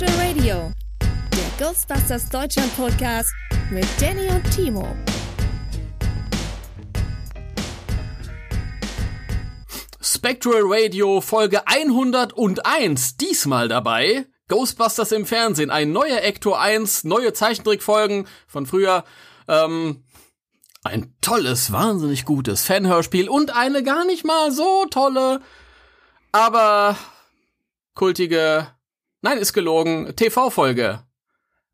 Spectral Radio, der Ghostbusters Deutschland Podcast mit Danny und Timo. Spectral Radio Folge 101, diesmal dabei. Ghostbusters im Fernsehen, ein neuer Ector 1, neue Zeichentrickfolgen von früher. Ähm, ein tolles, wahnsinnig gutes Fanhörspiel und eine gar nicht mal so tolle, aber kultige, nein, ist gelogen, TV-Folge.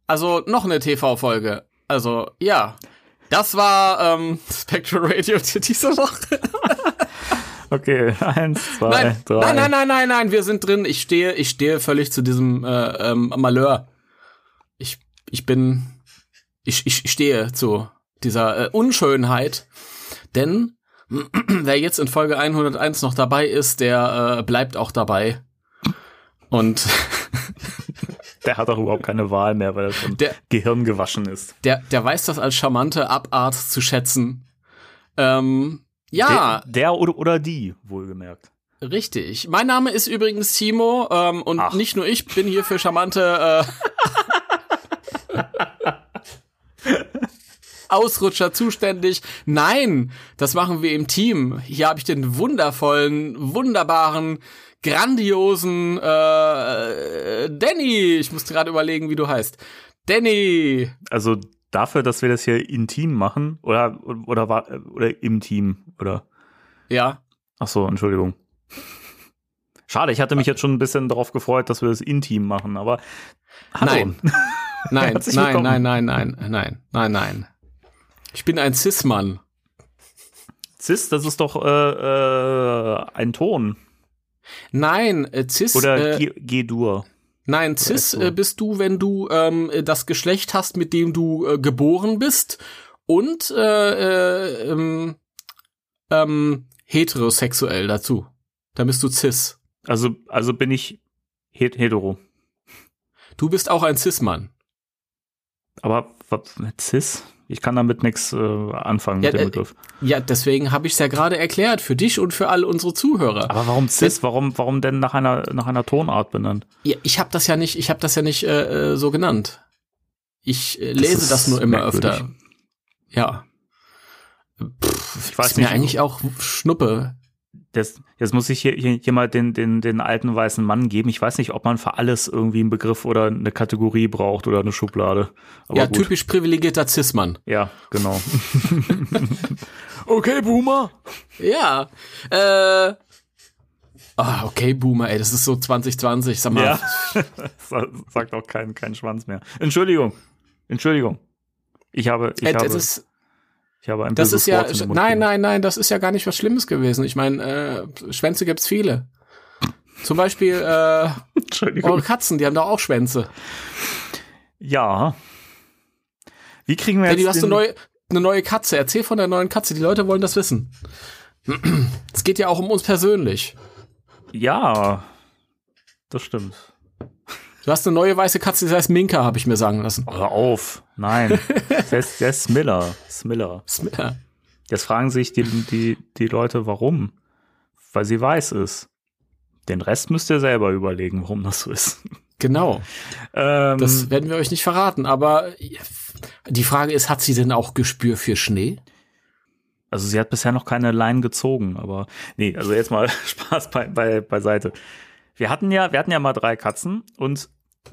Also noch eine TV-Folge. Also, ja. Das war ähm, Spectral Radio diese Woche. Okay, eins, zwei, nein, drei. Nein, nein, nein, nein, nein, wir sind drin. Ich stehe, ich stehe völlig zu diesem äh, ähm, Malheur. Ich, ich bin, ich, ich stehe zu dieser äh, Unschönheit, denn wer jetzt in Folge 101 noch dabei ist, der äh, bleibt auch dabei. Und der hat auch überhaupt keine Wahl mehr, weil er schon Der- Gehirn gewaschen ist. der, der weiß das als charmante Abart zu schätzen. Ähm, ja, Der, der oder, oder die, wohlgemerkt. Richtig. Mein Name ist übrigens Timo ähm, und Ach. nicht nur ich bin hier für charmante äh, Ausrutscher zuständig. Nein, das machen wir im Team. Hier habe ich den wundervollen, wunderbaren, grandiosen äh, Danny. Ich musste gerade überlegen, wie du heißt. Danny. Also dafür, dass wir das hier intim machen, oder, oder, war- oder im Team, oder? Ja. Ach so, Entschuldigung. Schade, ich hatte mich jetzt schon ein bisschen darauf gefreut, dass wir das intim machen, aber hallo. Nein. Nein, nein, nein, nein, nein, nein, nein, nein. Ich bin ein Cis-Mann. Cis, das ist doch äh, äh, ein Ton. Nein, äh, Cis. Oder äh, G-Dur. nein, Cis äh, bist du, wenn du ähm, das Geschlecht hast, mit dem du äh, geboren bist und äh, äh, ähm, ähm, heterosexuell dazu. Dann bist du Cis. Also, also bin ich het hetero. Du bist auch ein Cis-Mann. Aber was, Cis? Ich kann damit nichts äh, anfangen Ja, mit dem äh, Begriff. Ja, deswegen habe ich es ja gerade erklärt für dich und für alle unsere Zuhörer. Aber warum Cis? Warum, warum denn nach einer, nach einer Tonart benannt? Ja, ich habe das ja nicht, ich habe das ja nicht äh, äh, so genannt. Ich äh, lese ist das nur immer merkwürdig. öfter. Ja. Pff, Ich weiß ist mir nicht. eigentlich auch Schnuppe. Das, jetzt muss ich hier, hier, hier mal den, den, den alten weißen Mann geben. Ich weiß nicht, ob man für alles irgendwie einen Begriff oder eine Kategorie braucht oder eine Schublade. Aber ja, gut. typisch privilegierter Cis-Mann. Ja, genau. okay, Boomer. Ja. Äh. Ah, okay, Boomer, ey, das ist so 2020, sag mal. Ja. Sa- Sagt auch kein, kein Schwanz mehr. Entschuldigung. Entschuldigung. Ich habe, ich Äh, habe, ist, ich habe ein das ist ja, nein, nein, nein, das ist ja gar nicht was Schlimmes gewesen. Ich meine, äh, Schwänze gibt's viele. Zum Beispiel äh, eure Katzen, die haben doch auch Schwänze. Ja. Wie kriegen wir Hey, jetzt du hast eine neue, eine neue Katze. Erzähl von der neuen Katze. Die Leute wollen das wissen. Es geht ja auch um uns persönlich. Ja, das stimmt. Du hast eine neue weiße Katze, die heißt Minka, habe ich mir sagen lassen. Hör auf. Nein. der, ist, der ist Smiller. Smiller. Smiller. Jetzt fragen sich die, die, die Leute, warum? Weil sie weiß ist. Den Rest müsst ihr selber überlegen, warum das so ist. Genau. Ähm, Das werden wir euch nicht verraten. Aber die Frage ist, hat sie denn auch Gespür für Schnee? also sie hat bisher noch keine Leinen gezogen, aber nee, also jetzt mal Spaß bei, bei, beiseite. Wir hatten ja, wir hatten ja mal drei Katzen und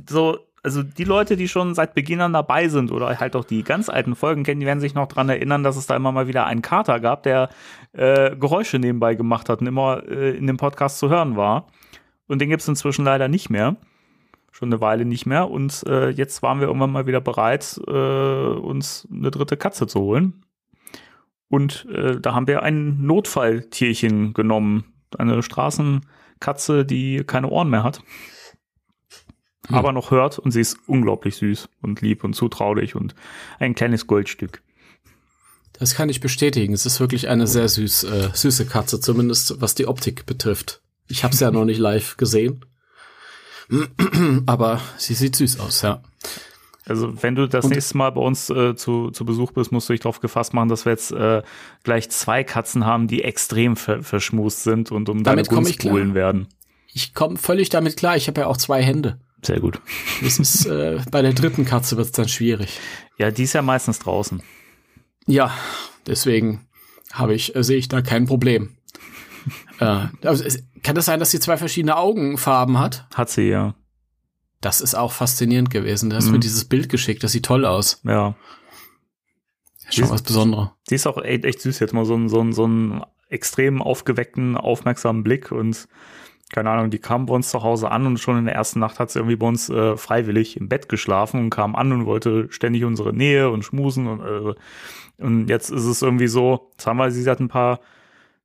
so, also die Leute, die schon seit Beginn an dabei sind oder halt auch die ganz alten Folgen kennen, die werden sich noch dran erinnern, dass es da immer mal wieder einen Kater gab, der äh, Geräusche nebenbei gemacht hat und immer äh, in dem Podcast zu hören war. Und den gibt's inzwischen leider nicht mehr. Schon eine Weile nicht mehr. Und äh, jetzt waren wir irgendwann mal wieder bereit, äh, uns eine dritte Katze zu holen. Und äh, da haben wir ein Notfalltierchen genommen. Eine Straßenkatze, die keine Ohren mehr hat. Aber noch hört und sie ist unglaublich süß und lieb und zutraulich und ein kleines Goldstück. Das kann ich bestätigen. Es ist wirklich eine sehr süß, äh, süße Katze, zumindest was die Optik betrifft. Ich habe es ja noch nicht live gesehen. Aber sie sieht süß aus, ja. Also wenn du das Und- nächste Mal bei uns äh, zu, zu Besuch bist, musst du dich darauf gefasst machen, dass wir jetzt äh, gleich zwei Katzen haben, die extrem ver verschmust sind und um Damit deine Gunst buhlen werden. Ich komme völlig damit klar. Ich habe ja auch zwei Hände. Sehr gut. Es ist äh, bei der dritten Katze wird es dann schwierig. Ja, die ist ja meistens draußen. Ja, deswegen habe ich äh, sehe ich da kein Problem. äh, also, es- kann das sein, dass sie zwei verschiedene Augenfarben hat? Hat sie ja. Das ist auch faszinierend gewesen. Du hast Mhm. mir dieses Bild geschickt. Das sieht toll aus. Ja. Schon was Besonderes. Sie ist auch echt, echt süß. Jetzt mal so einen, so einen, so einen extrem aufgeweckten, aufmerksamen Blick und keine Ahnung, die kam bei uns zu Hause an und schon in der ersten Nacht hat sie irgendwie bei uns äh, freiwillig im Bett geschlafen und kam an und wollte ständig unsere Nähe und schmusen und, äh, und jetzt ist es irgendwie so, jetzt haben wir sie seit ein paar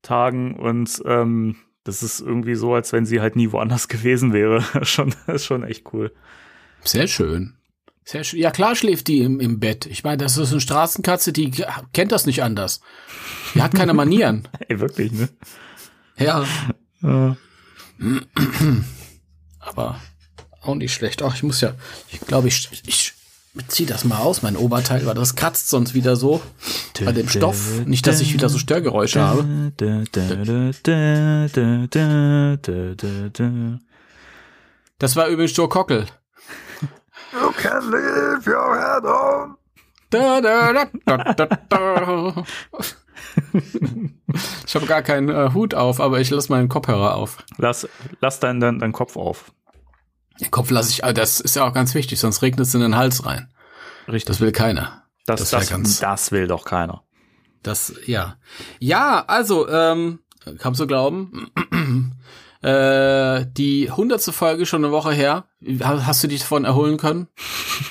Tagen und ähm, das ist irgendwie so, als wenn sie halt nie woanders gewesen wäre. schon, das ist schon echt cool. Sehr schön. Sehr schön. Ja, klar schläft die im, im Bett. Ich meine, das ist eine Straßenkatze, die kennt das nicht anders. Die hat keine Manieren. Ey, wirklich, ne? ja, Ja. Aber auch nicht schlecht. Ach, ich muss ja, ich glaube, ich, ich ziehe das mal aus, mein Oberteil, weil das kratzt sonst wieder so bei dem Stoff. Nicht, dass ich wieder so Störgeräusche habe. Das war übrigens Joe Cockel. You can leave your head on. Da, da, da, da, da, da. Ich habe gar keinen äh, Hut auf, aber ich lasse meinen Kopfhörer auf. Lass, lass deinen, deinen, deinen Kopf auf. Den Kopf lasse ich, ah, das ist ja auch ganz wichtig, sonst regnet es in den Hals rein. Richtig. Das will keiner. Das, das das, wär das, ganz- will doch keiner. Das, ja. Ja, also, ähm, kannst du glauben, äh, die hundertste Folge schon eine Woche her. Ha- Hast du dich davon erholen können?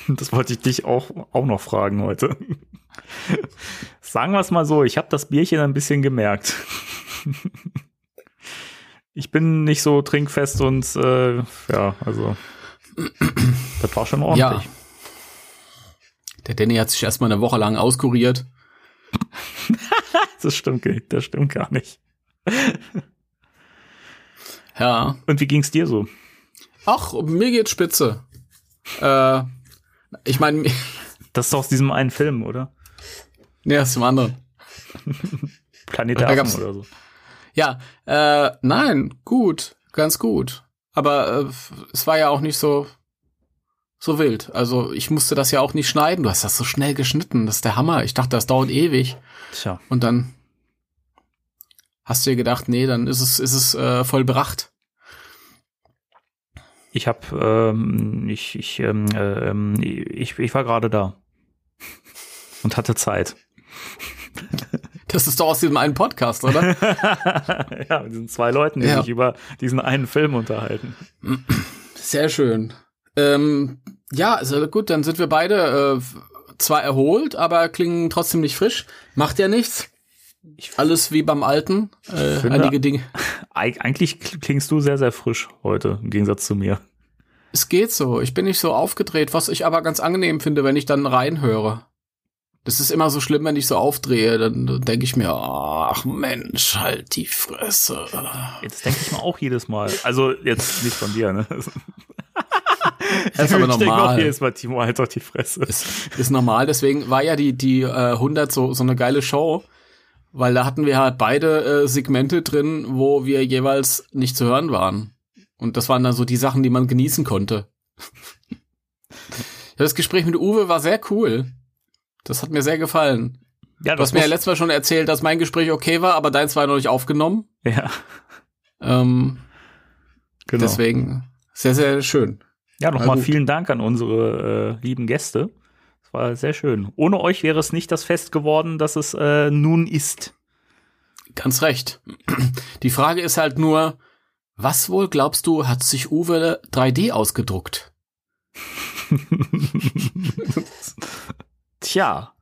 Das wollte ich dich auch, auch noch fragen heute. Sagen wir es mal so, ich habe das Bierchen ein bisschen gemerkt. Ich bin nicht so trinkfest und äh, ja, also das war schon ordentlich. Ja. Der Danny hat sich erstmal eine Woche lang auskuriert. Das stimmt, das stimmt gar nicht. Ja. Und wie ging's dir so? Ach, mir geht's spitze. Äh, ich meine, Das ist doch aus diesem einen Film, oder? Nee, aus dem anderen. Planet der Affen oder so. Ja, äh, nein, gut, ganz gut. Aber äh, es war ja auch nicht so so wild. Also ich musste das ja auch nicht schneiden. Du hast das so schnell geschnitten. Das ist der Hammer. Ich dachte, das dauert ewig. Tja. Und dann hast du dir gedacht, nee, dann ist es ist es äh, vollbracht. Ich hab, ähm, ich, ich, ähm, äh, ähm, ich, ich war gerade da und hatte Zeit. Das ist doch aus diesem einen Podcast, oder? ja, mit diesen zwei Leuten, die Ja. sich über diesen einen Film unterhalten. Sehr schön. Ähm, ja, also gut, dann sind wir beide äh, zwar erholt, aber klingen trotzdem nicht frisch. Macht ja nichts. Alles wie beim Alten. Äh, finde- einige Dinge. Eig eigentlich kl- klingst du sehr, sehr frisch heute, im Gegensatz zu mir. Es geht so. Ich bin nicht so aufgedreht, was ich aber ganz angenehm finde, wenn ich dann reinhöre. Das ist immer so schlimm, wenn ich so aufdrehe. Dann denke ich mir, ach Mensch, halt die Fresse. Jetzt denke ich mal auch jedes Mal. Also jetzt nicht von dir, ne? Das ist aber ich denke auch normal. jedes Mal, Timo, halt doch die Fresse. ist, ist normal. Deswegen war ja die, die äh, 100 so, so eine geile Show, weil da hatten wir halt beide äh, Segmente drin, wo wir jeweils nicht zu hören waren. Und das waren dann so die Sachen, die man genießen konnte. Das Gespräch mit Uwe war sehr cool. Das hat mir sehr gefallen. Ja, Du hast mir ja letztes Mal schon erzählt, dass mein Gespräch okay war, aber deins war noch nicht aufgenommen. ja, Ähm, genau. Deswegen sehr, sehr schön. Ja, nochmal vielen Dank an unsere äh, lieben Gäste. Es war sehr schön. Ohne euch wäre es nicht das Fest geworden, das es äh, nun ist. Ganz recht. Die Frage ist halt nur, was wohl glaubst du, hat sich Uwe 3D ausgedruckt? Tja,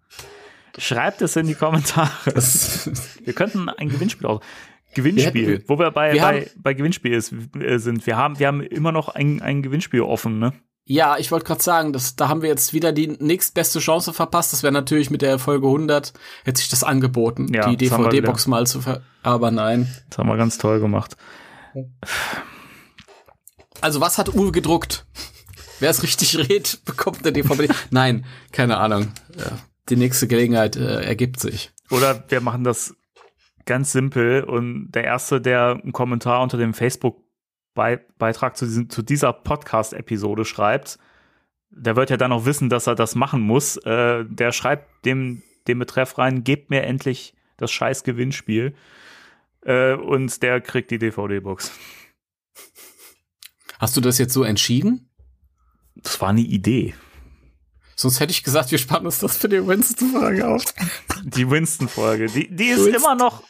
schreibt es in die Kommentare. Wir könnten ein Gewinnspiel aus. Gewinnspiel, Wir hätten- wo wir bei, wir bei, haben- bei Gewinnspiel ist, äh, sind. Wir haben, wir haben immer noch ein, ein Gewinnspiel offen, ne? Ja, ich wollte gerade sagen, dass, da haben wir jetzt wieder die nächstbeste Chance verpasst. Das wäre natürlich mit der Folge 100, hätte sich das angeboten, Ja, die das DVD-Box mal zu ver... Aber nein. Das haben wir ganz toll gemacht. Also was hat Uwe gedruckt? Wer es richtig redet, bekommt eine DVD. nein, keine Ahnung. Die nächste Gelegenheit äh, ergibt sich. Oder wir machen das ganz simpel und der Erste, der einen Kommentar unter dem Facebook-Beitrag zu, diesem, zu dieser Podcast-Episode schreibt, der wird ja dann auch wissen, dass er das machen muss. Äh, der schreibt dem, dem Betreff rein, gebt mir endlich das scheiß Gewinnspiel. Äh, und der kriegt die DVD-Box. Hast du das jetzt so entschieden? Das war eine Idee. Sonst hätte ich gesagt, wir sparen uns das für die Winston-Frage auf. Die Winston-Folge. Die, die ist Winston. immer noch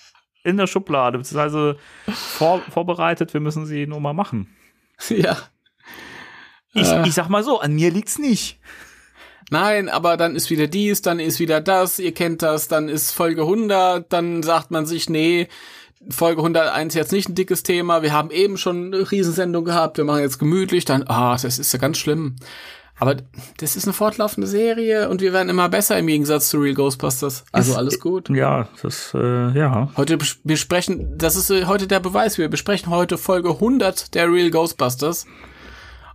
in der Schublade, beziehungsweise vor, vorbereitet. Wir müssen sie nur mal machen. ja. Ich, Äh. ich sag mal so, an mir liegt's nicht. Nein, aber dann ist wieder dies, dann ist wieder das, ihr kennt das, dann ist Folge 100, dann sagt man sich, nee, Folge 101 jetzt nicht ein dickes Thema, wir haben eben schon eine Riesensendung gehabt, wir machen jetzt gemütlich, dann, ah, das ist ja ganz schlimm. Aber das ist eine fortlaufende Serie und wir werden immer besser im Gegensatz zu Real Ghostbusters. Also Ist- alles gut. Ja, das, äh, ja. Heute bes- wir sprechen, das ist äh, heute der Beweis, wir besprechen heute Folge 100 der Real Ghostbusters.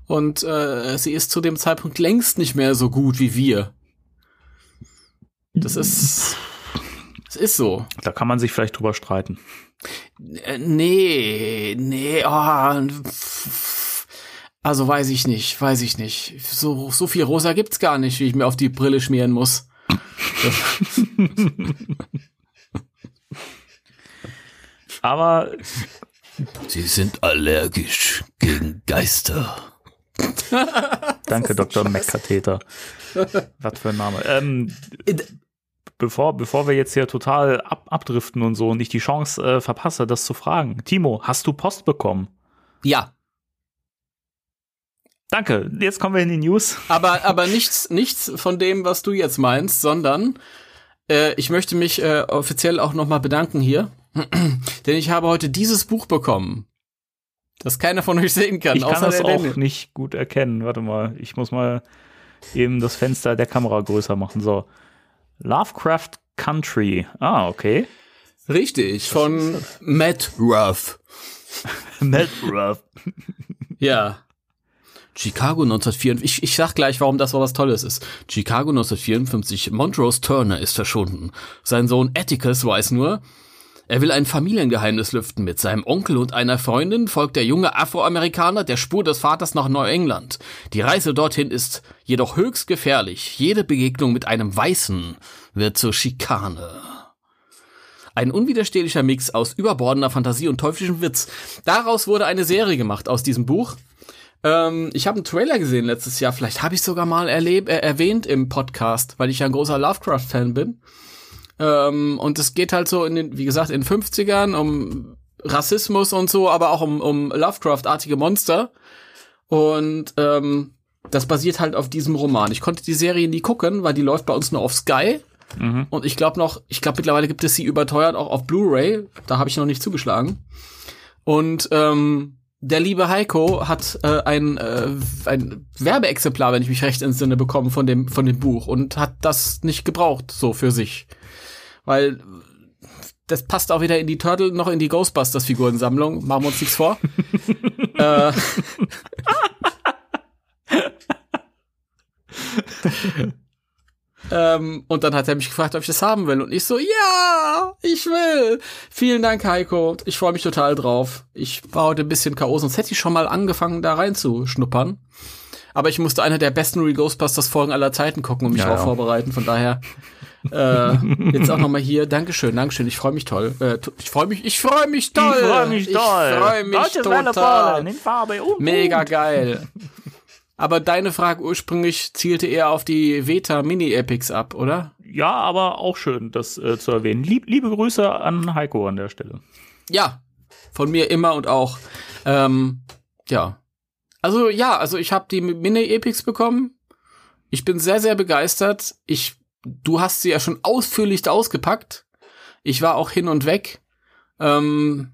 Und äh, sie ist zu dem Zeitpunkt längst nicht mehr so gut wie wir. Das ist, es ist so. Da kann man sich vielleicht drüber streiten. Äh, nee, nee, oh, also weiß ich nicht, weiß ich nicht. So, so viel rosa gibt's gar nicht, wie ich mir auf die Brille schmieren muss. Aber Sie sind allergisch gegen Geister. danke, Dr. McCatheter. Was für ein Name. Ähm, bevor, bevor wir jetzt hier total ab, abdriften und so und ich die Chance äh, verpasse, das zu fragen. Timo, hast du Post bekommen? Ja, Danke. Jetzt kommen wir in die News. aber, aber nichts, nichts von dem, was du jetzt meinst, sondern äh, ich möchte mich äh, offiziell auch nochmal bedanken hier, denn ich habe heute dieses Buch bekommen, das keiner von euch sehen kann, Ich kann das auch Daniel. nicht gut erkennen. Warte mal, ich muss mal eben das Fenster der Kamera größer machen. So. Lovecraft Country. Ah, okay. Richtig, von Matt Ruff. Matt Ruff. Ja. Chicago 1954. Ich, ich sag gleich, warum das so was Tolles ist. Chicago 1954. Montrose Turner ist verschwunden. Sein Sohn Atticus weiß nur, er will ein Familiengeheimnis lüften. Mit seinem Onkel und einer Freundin folgt der junge Afroamerikaner der Spur des Vaters nach Neuengland. Die Reise dorthin ist jedoch höchst gefährlich. Jede Begegnung mit einem Weißen wird zur Schikane. Ein unwiderstehlicher Mix aus überbordender Fantasie und teuflischem Witz. Daraus wurde eine Serie gemacht aus diesem Buch. Ähm, ich habe einen Trailer gesehen letztes Jahr. Vielleicht habe ich sogar mal erleb äh, erwähnt im Podcast, weil ich ja ein großer Lovecraft-Fan bin. Ähm, und es geht halt so in den, wie gesagt, in den 50ern um Rassismus und so, aber auch um, um Lovecraft-artige Monster. Und ähm, das basiert halt auf diesem Roman. Ich konnte die Serie nie gucken, weil die läuft bei uns nur auf Sky. Und ich glaube noch, ich glaube mittlerweile gibt es sie überteuert auch auf Blu-ray. Da habe ich noch nicht zugeschlagen. Und ähm, der liebe Heiko hat äh, ein, äh, ein Werbeexemplar, wenn ich mich recht entsinne, bekommen von dem von dem Buch und hat das nicht gebraucht so für sich, weil das passt auch weder in die Turtle noch in die Ghostbusters Figurensammlung. Machen wir uns nichts vor. äh, Ähm, und dann hat er mich gefragt, ob ich das haben will. Und ich so, ja, ich will. Vielen Dank, Heiko. Ich freue mich total drauf. Ich war heute ein bisschen K.O., sonst hätte ich schon mal angefangen, da reinzuschnuppern. Aber ich musste eine der besten Real Ghostbusters Folgen aller Zeiten gucken und mich Ja, darauf ja. vorbereiten. Von daher äh, jetzt auch noch mal hier. Dankeschön, Dankeschön. Ich freue mich toll. Äh, ich freue mich, ich freue mich toll. Ich freue mich toll. Ich freue mich Deutsches total. In Farbe und Mega Gut. geil. Aber deine Frage ursprünglich zielte eher auf die Veta Mini Epics ab, oder? Ja, aber auch schön, das äh, zu erwähnen. Lieb, liebe Grüße an Heiko an der Stelle. Ja, von mir immer und auch. Ähm, ja. Also ja, also ich habe die Mini-Epics bekommen. Ich bin sehr, sehr begeistert. Ich, du hast sie ja schon ausführlich ausgepackt. Ich war auch hin und weg. Ähm,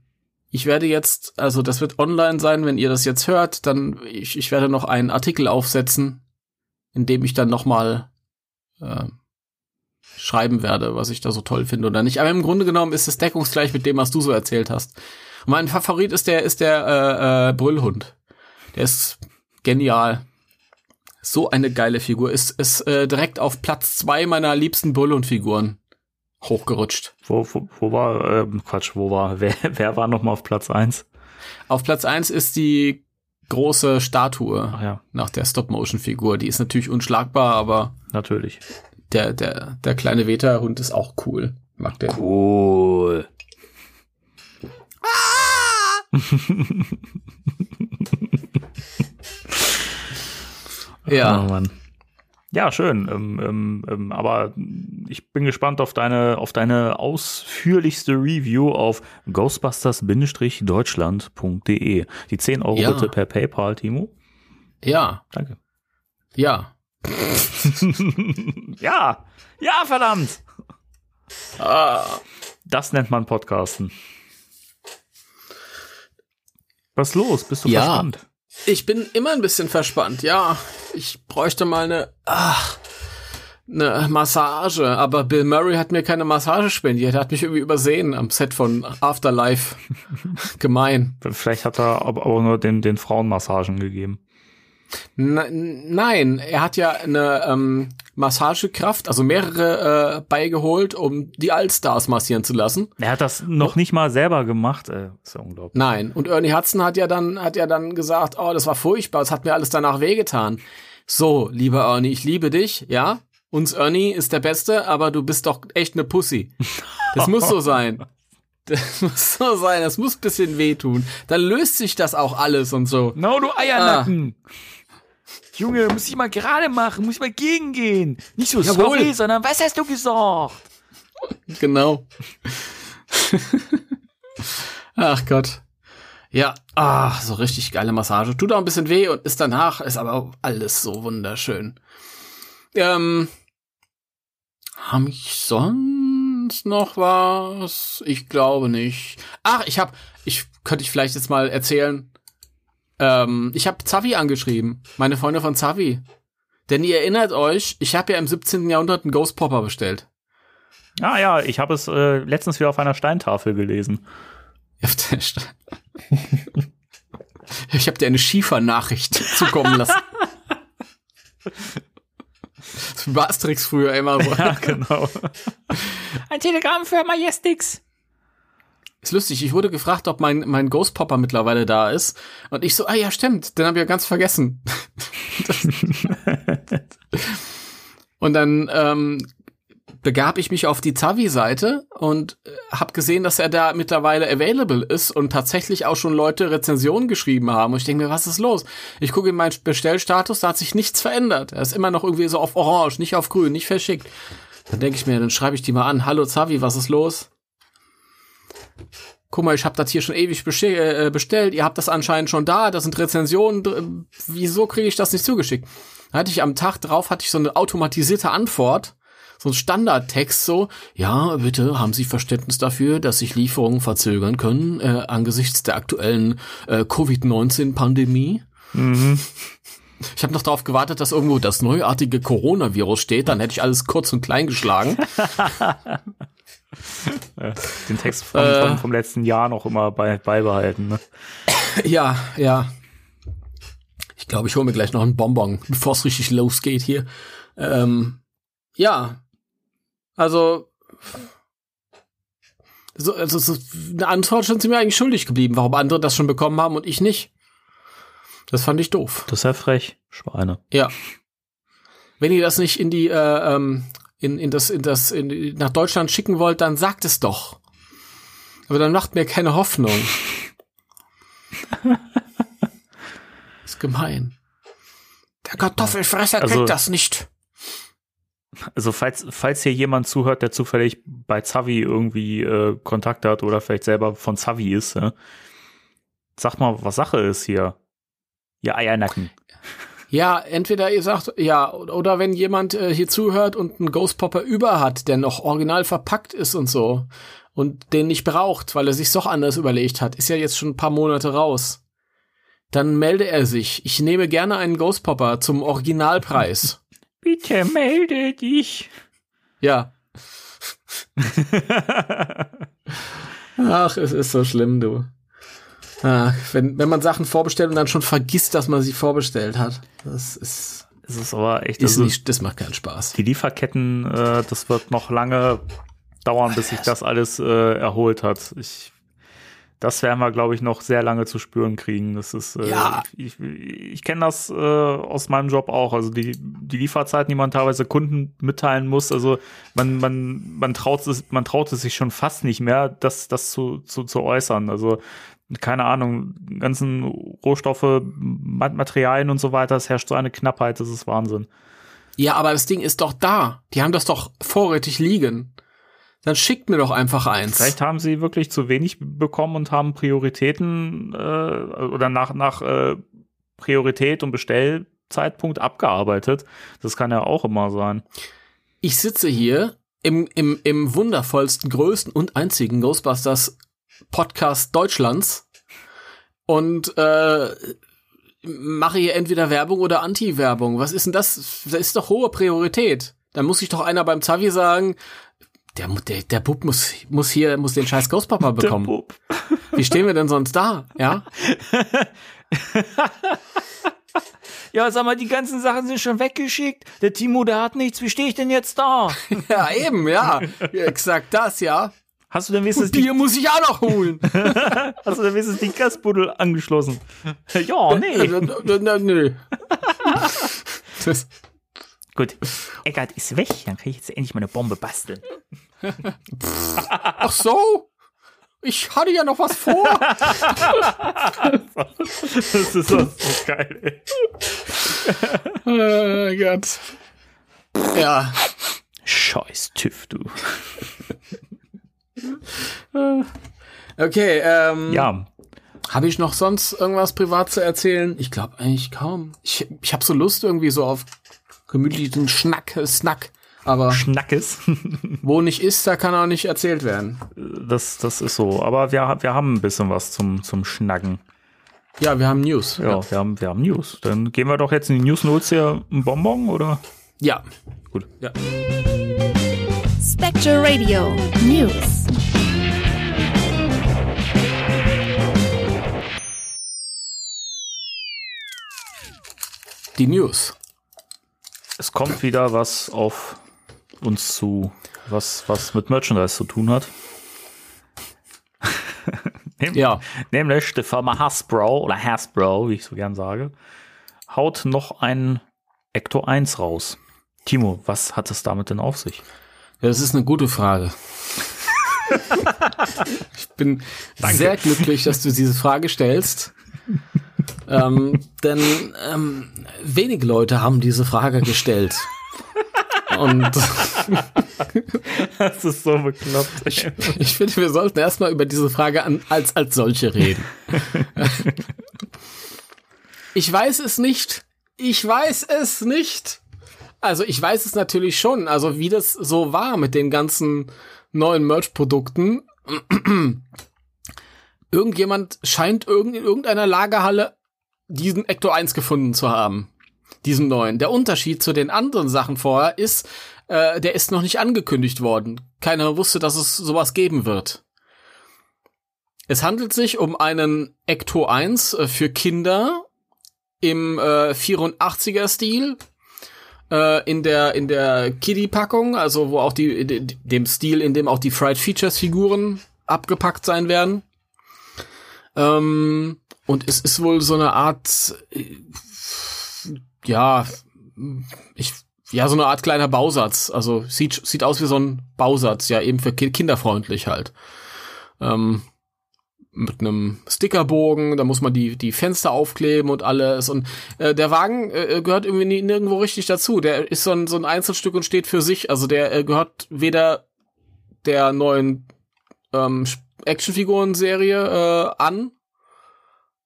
ich werde jetzt, also das wird online sein, wenn ihr das jetzt hört, dann ich, ich werde noch einen Artikel aufsetzen, in dem ich dann noch mal äh, schreiben werde, was ich da so toll finde oder nicht. Aber im Grunde genommen ist es deckungsgleich mit dem, was du so erzählt hast. Und mein Favorit ist der ist der äh, äh, Brüllhund. Der ist genial. So eine geile Figur. Ist ist äh, direkt auf Platz zwei meiner liebsten Brüllhund-Figuren hochgerutscht. Wo, wo, wo war, ähm, Quatsch, wo war, wer, wer war nochmal auf Platz eins? Auf Platz eins ist die große Statue ja, nach der Stop-Motion-Figur. Die ist natürlich unschlagbar, aber natürlich. der, der, der kleine Veta-Hund ist auch cool. Mag der. Cool. Ja. Oh Mann. Ja, schön. Ähm, ähm, ähm, aber ich bin gespannt auf deine, auf deine ausführlichste Review auf ghostbusters-deutschland.de. Die 10 Euro Ja. bitte per PayPal, Timo. Ja, Danke. ja. Ja, ja, verdammt. Ah. Das nennt man Podcasten. Was ist los? Bist du Ja. verspannt? Ich bin immer ein bisschen verspannt, ja. Ich bräuchte mal eine, ach, eine Massage, aber Bill Murray hat mir keine Massage spendiert. Er hat mich irgendwie übersehen am Set von Afterlife. Gemein. Vielleicht hat er aber nur den, den Frauenmassagen gegeben. N nein, er hat ja eine ähm, Massagekraft, also mehrere äh, beigeholt, um die Allstars massieren zu lassen. Er hat das noch nicht mal selber gemacht. Äh, ist ja unglaublich. Nein, und Ernie Hudson hat ja dann hat ja dann gesagt, oh, das war furchtbar, es hat mir alles danach wehgetan. So, lieber Ernie, ich liebe dich, ja? Uns Ernie ist der Beste, aber du bist doch echt eine Pussy. Das muss so sein. Das muss so sein, das muss ein bisschen wehtun. Dann löst sich das auch alles und so. No, du Eiernacken. Junge, muss ich mal gerade machen, muss ich mal gegengehen. Nicht so Jawohl. sorry, sondern was hast du gesagt? Genau. Ach Gott. Ja, ach, so richtig geile Massage. Tut auch ein bisschen weh und ist danach, ist aber auch alles so wunderschön. Ähm, haben ich sonst noch was? Ich glaube nicht. Ach, ich hab, ich könnte ich vielleicht jetzt mal erzählen. Ähm, ich habe Zavi angeschrieben, meine Freunde von Zavi. Denn ihr erinnert euch, ich habe ja im 17. Jahrhundert einen Ghost Popper bestellt. Ah ja, ich habe es äh, letztens wieder auf einer Steintafel gelesen. Auf der Sta- Ich habe dir eine Schiefernachricht zukommen lassen. Das war Asterix früher immer so. Ja, genau. Ein Telegramm für Majestix. Ist lustig, ich wurde gefragt, ob mein, mein Ghost Popper mittlerweile da ist. Und ich so, ah ja, stimmt, den habe ich ja ganz vergessen. Und dann ähm, begab ich mich auf die Zavi-Seite und äh, habe gesehen, dass er da mittlerweile available ist und tatsächlich auch schon Leute Rezensionen geschrieben haben. Und ich denke mir, was ist los? Ich gucke in meinen Bestellstatus, da hat sich nichts verändert. Er ist immer noch irgendwie so auf Orange, nicht auf Grün, nicht verschickt. Dann denke ich mir, dann schreibe ich die mal an. Hallo Zavi, was ist los? Guck mal, ich habe das hier schon ewig äh, bestellt. Ihr habt das anscheinend schon da. Da sind Rezensionen. Wieso kriege ich das nicht zugeschickt? Da hatte ich am Tag drauf hatte ich so eine automatisierte Antwort, so ein Standardtext so. Ja, bitte haben Sie Verständnis dafür, dass sich Lieferungen verzögern können äh, angesichts der aktuellen äh, Covid-19-Pandemie. Ich habe noch darauf gewartet, dass irgendwo das neuartige Coronavirus steht. Dann hätte ich alles kurz und klein geschlagen. Den Text vom, Äh. vom, vom letzten Jahr noch immer bei, beibehalten. Ne? Ja, ja. Ich glaube, ich hole mir gleich noch einen Bonbon, bevor es richtig losgeht hier. Ähm, ja. Also, so, also so, eine Antwort sind sie mir eigentlich schuldig geblieben, warum andere das schon bekommen haben und ich nicht. Das fand ich doof. Das ist ja frech, Schweine. Ja. Wenn ihr das nicht in die, äh, ähm, in, in das, in das, in, nach Deutschland schicken wollt, dann sagt es doch. Aber dann macht mir keine Hoffnung. ist gemein. Der Kartoffelfresser Also- kriegt das nicht. Also falls, falls hier jemand zuhört, der zufällig bei Zavi irgendwie äh, Kontakt hat oder vielleicht selber von Zavi ist, ja, sag mal, was Sache ist hier. Ihr Eiernacken. Ja, entweder ihr sagt, ja, oder wenn jemand äh, hier zuhört und einen Ghost Popper über hat, der noch original verpackt ist und so. und den nicht braucht, weil er sich doch anders überlegt hat, ist ja jetzt schon ein paar Monate raus, dann melde er sich. Ich nehme gerne einen Ghost Popper zum Originalpreis. Bitte melde dich. Ja. Ach, es ist so schlimm, du. Ach, wenn, wenn man Sachen vorbestellt und dann schon vergisst, dass man sie vorbestellt hat. Das ist, Es ist aber echt, ist also nicht, das macht keinen Spaß. die Lieferketten, äh, das wird noch lange dauern, bis sich das alles äh, erholt hat. Ich, das werden wir, glaube ich, noch sehr lange zu spüren kriegen. Das ist, äh, Ja. ich, ich kenne das äh, aus meinem Job auch. Also die, die Lieferzeiten, die man teilweise Kunden mitteilen muss. Also man, man, man traut es, man traut es sich schon fast nicht mehr, das, das zu, zu, zu äußern. Also keine Ahnung, ganzen Rohstoffe, Ma- Materialien und so weiter, es herrscht so eine Knappheit, das ist Wahnsinn. Ja, aber das Ding ist doch da. Die haben das doch vorrätig liegen. Dann schickt mir doch einfach eins. Vielleicht haben sie wirklich zu wenig bekommen und haben Prioritäten äh, oder nach, nach äh, Priorität und Bestellzeitpunkt abgearbeitet. Das kann ja auch immer sein. Ich sitze hier im, im, im wundervollsten, größten und einzigen Ghostbusters Podcast Deutschlands und äh, mache hier entweder Werbung oder Anti-Werbung. Was ist denn das? Das ist doch hohe Priorität. Dann muss sich doch einer beim Zavi sagen, der, der, der Bub muss, muss hier, muss den scheiß Ghostpapa bekommen. Bub. Wie stehen wir denn sonst da? Ja? Ja, sag mal, die ganzen Sachen sind schon weggeschickt. Der Timo, der hat nichts. Wie stehe ich denn jetzt da? Ja, eben, ja. Exakt das, ja. Hast du denn wenigstens die, Bier muss ich auch noch holen. hast du denn wenigstens die Gasbuddel angeschlossen? ja, nee. Nö. Das, Gut. Eckart ist weg. Dann kann ich jetzt endlich mal eine Bombe basteln. ach so? Ich hatte ja noch was vor. Das ist so geil, ey. oh Gott. Ja. Scheiß TÜV, du. Okay, ähm. Ja, Habe ich noch sonst irgendwas privat zu erzählen? Ich glaube eigentlich kaum. Ich, ich habe so Lust irgendwie so auf gemütlichen Schnack, äh, Snack. Aber Schnackes. wo nicht ist, da kann auch nicht erzählt werden. Das, das ist so. Aber wir, wir haben ein bisschen was zum, zum Schnacken. Ja, wir haben News. Ja, Wir, haben, wir haben News. Dann gehen wir doch jetzt in die News. Holst dir ein Bonbon oder? Ja. Gut. Ja. Spectre Radio News. Die News. Es kommt wieder was auf uns zu, was, was mit Merchandise zu tun hat. Nehm, Ja. Nämlich die Firma Hasbro oder Hasbro, wie ich so gern sage, haut noch ein Ecto 1 raus. Timo, was hat es damit denn auf sich? Ja, das ist eine gute Frage. ich bin sehr glücklich, dass du diese Frage stellst. ähm, denn ähm, wenig Leute haben diese Frage gestellt. Und Das ist so bekloppt. ich finde, wir sollten erstmal über diese Frage an, als, als solche reden. ich weiß es nicht. Ich weiß es nicht. Also ich weiß es natürlich schon, also wie das so war mit den ganzen neuen Merch-Produkten. Irgendjemand scheint irgend, in irgendeiner Lagerhalle diesen Ecto 1 gefunden zu haben. Diesen neuen. Der Unterschied zu den anderen Sachen vorher ist, äh, der ist noch nicht angekündigt worden. Keiner wusste, dass es sowas geben wird. Es handelt sich um einen Ecto 1 äh, für Kinder im äh, 84er Stil äh, in der in der Kiddie Packung, also wo auch die de, dem Stil, in dem auch die Fried Features Figuren abgepackt sein werden. Ähm, und es ist wohl so eine Art äh, ja, ich ja, so eine Art kleiner Bausatz. Also sieht sieht aus wie so ein Bausatz, ja, eben für ki kinderfreundlich halt. Ähm, mit einem Stickerbogen, da muss man die die Fenster aufkleben und alles und äh, der Wagen äh, gehört irgendwie nie, nirgendwo richtig dazu. Der ist so ein so ein Einzelstück und steht für sich. Also der äh, gehört weder der neuen ähm, Actionfiguren-Serie äh, an,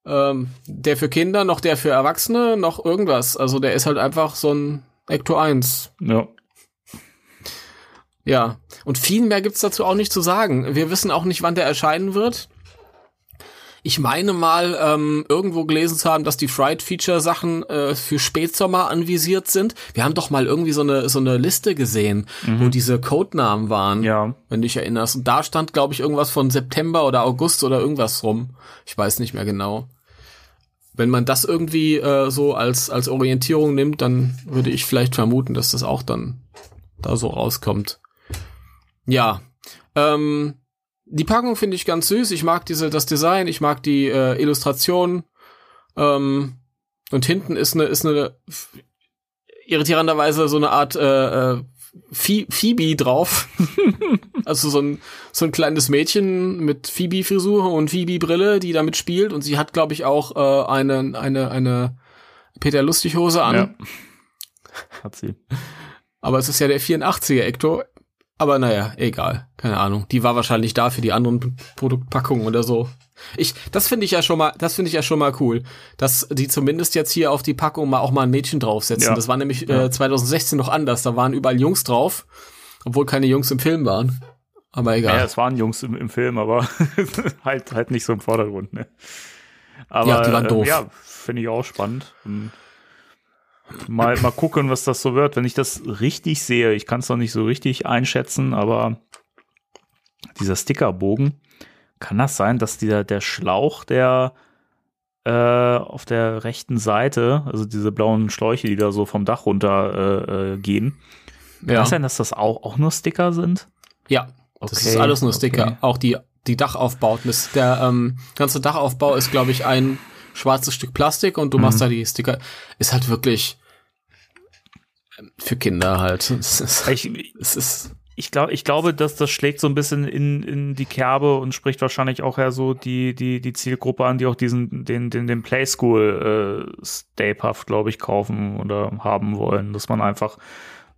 ähm, der für Kinder, noch der für Erwachsene, noch irgendwas. Also der ist halt einfach so ein Ecto 1. Ja. Ja, und viel mehr gibt's dazu auch nicht zu sagen. Wir wissen auch nicht, wann der erscheinen wird. Ich meine mal ähm, irgendwo gelesen zu haben, dass die Fright Feature Sachen äh, für Spätsommer anvisiert sind. Wir haben doch mal irgendwie so eine so eine Liste gesehen, wo diese Codenamen waren, Ja. wenn du dich erinnerst. Und da stand, glaube ich, irgendwas von September oder August oder irgendwas rum. Ich weiß nicht mehr genau. Wenn man das irgendwie äh, so als als Orientierung nimmt, dann würde ich vielleicht vermuten, dass das auch dann da so rauskommt. Ja, ähm, die Packung finde ich ganz süß. Ich mag diese das Design, ich mag die äh, Illustration. Ähm, und hinten ist eine ist eine irritierenderweise so eine Art äh, äh, Phoebe drauf. also so ein so ein kleines Mädchen mit Phoebe-Frisur und Phoebe-Brille, die damit spielt. Und sie hat, glaube ich, auch äh, eine eine eine Peter Lustig-Hose an. Ja. Hat sie. Aber es ist ja der 84er Ecto. Aber naja, egal. Keine Ahnung. Die war wahrscheinlich da für die anderen Produktpackungen oder so. Ich, das finde ich ja schon mal, das finde ich ja schon mal cool, dass die zumindest jetzt hier auf die Packung mal auch mal ein Mädchen draufsetzen. Ja. Das war nämlich Ja. äh, 2016 noch anders. Da waren überall Jungs drauf, obwohl keine Jungs im Film waren. Aber egal. Ja, es waren Jungs im, im Film, aber halt, halt nicht so im Vordergrund, ne? Aber, Ja, die waren doof. Äh, ja, finde ich auch spannend. Und mal, mal gucken, was das so wird. Wenn ich das richtig sehe, ich kann es noch nicht so richtig einschätzen, aber dieser Stickerbogen, kann das sein, dass dieser, der Schlauch, der äh, auf der rechten Seite, also diese blauen Schläuche, die da so vom Dach runter äh, äh, gehen, kann ja. das sein, dass das auch, auch nur Sticker sind? ja. Das Okay, ist alles nur Sticker. okay. Auch die, die Dachaufbauten. Das, der ähm, ganze Dachaufbau ist, glaube ich, ein schwarzes Stück Plastik und du Mhm. machst da die Sticker. Ist halt wirklich für Kinder halt. Es ist, Ich, es ist ich, glaub, ich glaube, dass das schlägt so ein bisschen in, in die Kerbe und spricht wahrscheinlich auch eher so die, die, die Zielgruppe an, die auch diesen, den, den, den Playschool äh, Puff, glaube ich, kaufen oder haben wollen. Dass man einfach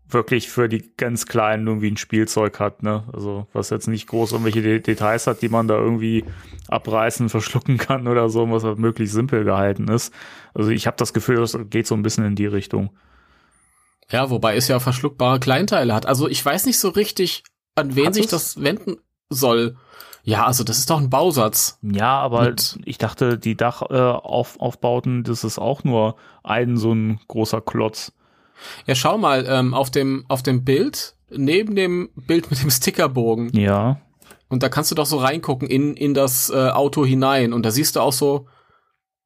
wirklich für die ganz Kleinen irgendwie ein Spielzeug hat, ne? Also, was jetzt nicht groß irgendwelche De Details hat, die man da irgendwie abreißen, verschlucken kann oder so, was halt möglichst simpel gehalten ist. Also, ich habe das Gefühl, das geht so ein bisschen in die Richtung. Ja, wobei es ja verschluckbare Kleinteile hat. Also ich weiß nicht so richtig, an wen Hat sich es? das wenden soll. Ja, also das ist doch ein Bausatz. Ja, aber Mit- ich dachte, die Dachaufbauten, äh, Auf- das ist auch nur ein so ein großer Klotz. Ja, schau mal, ähm, auf dem, auf dem Bild, neben dem Bild mit dem Stickerbogen. Ja. Und da kannst du doch so reingucken in, in das äh, Auto hinein. Und da siehst du auch so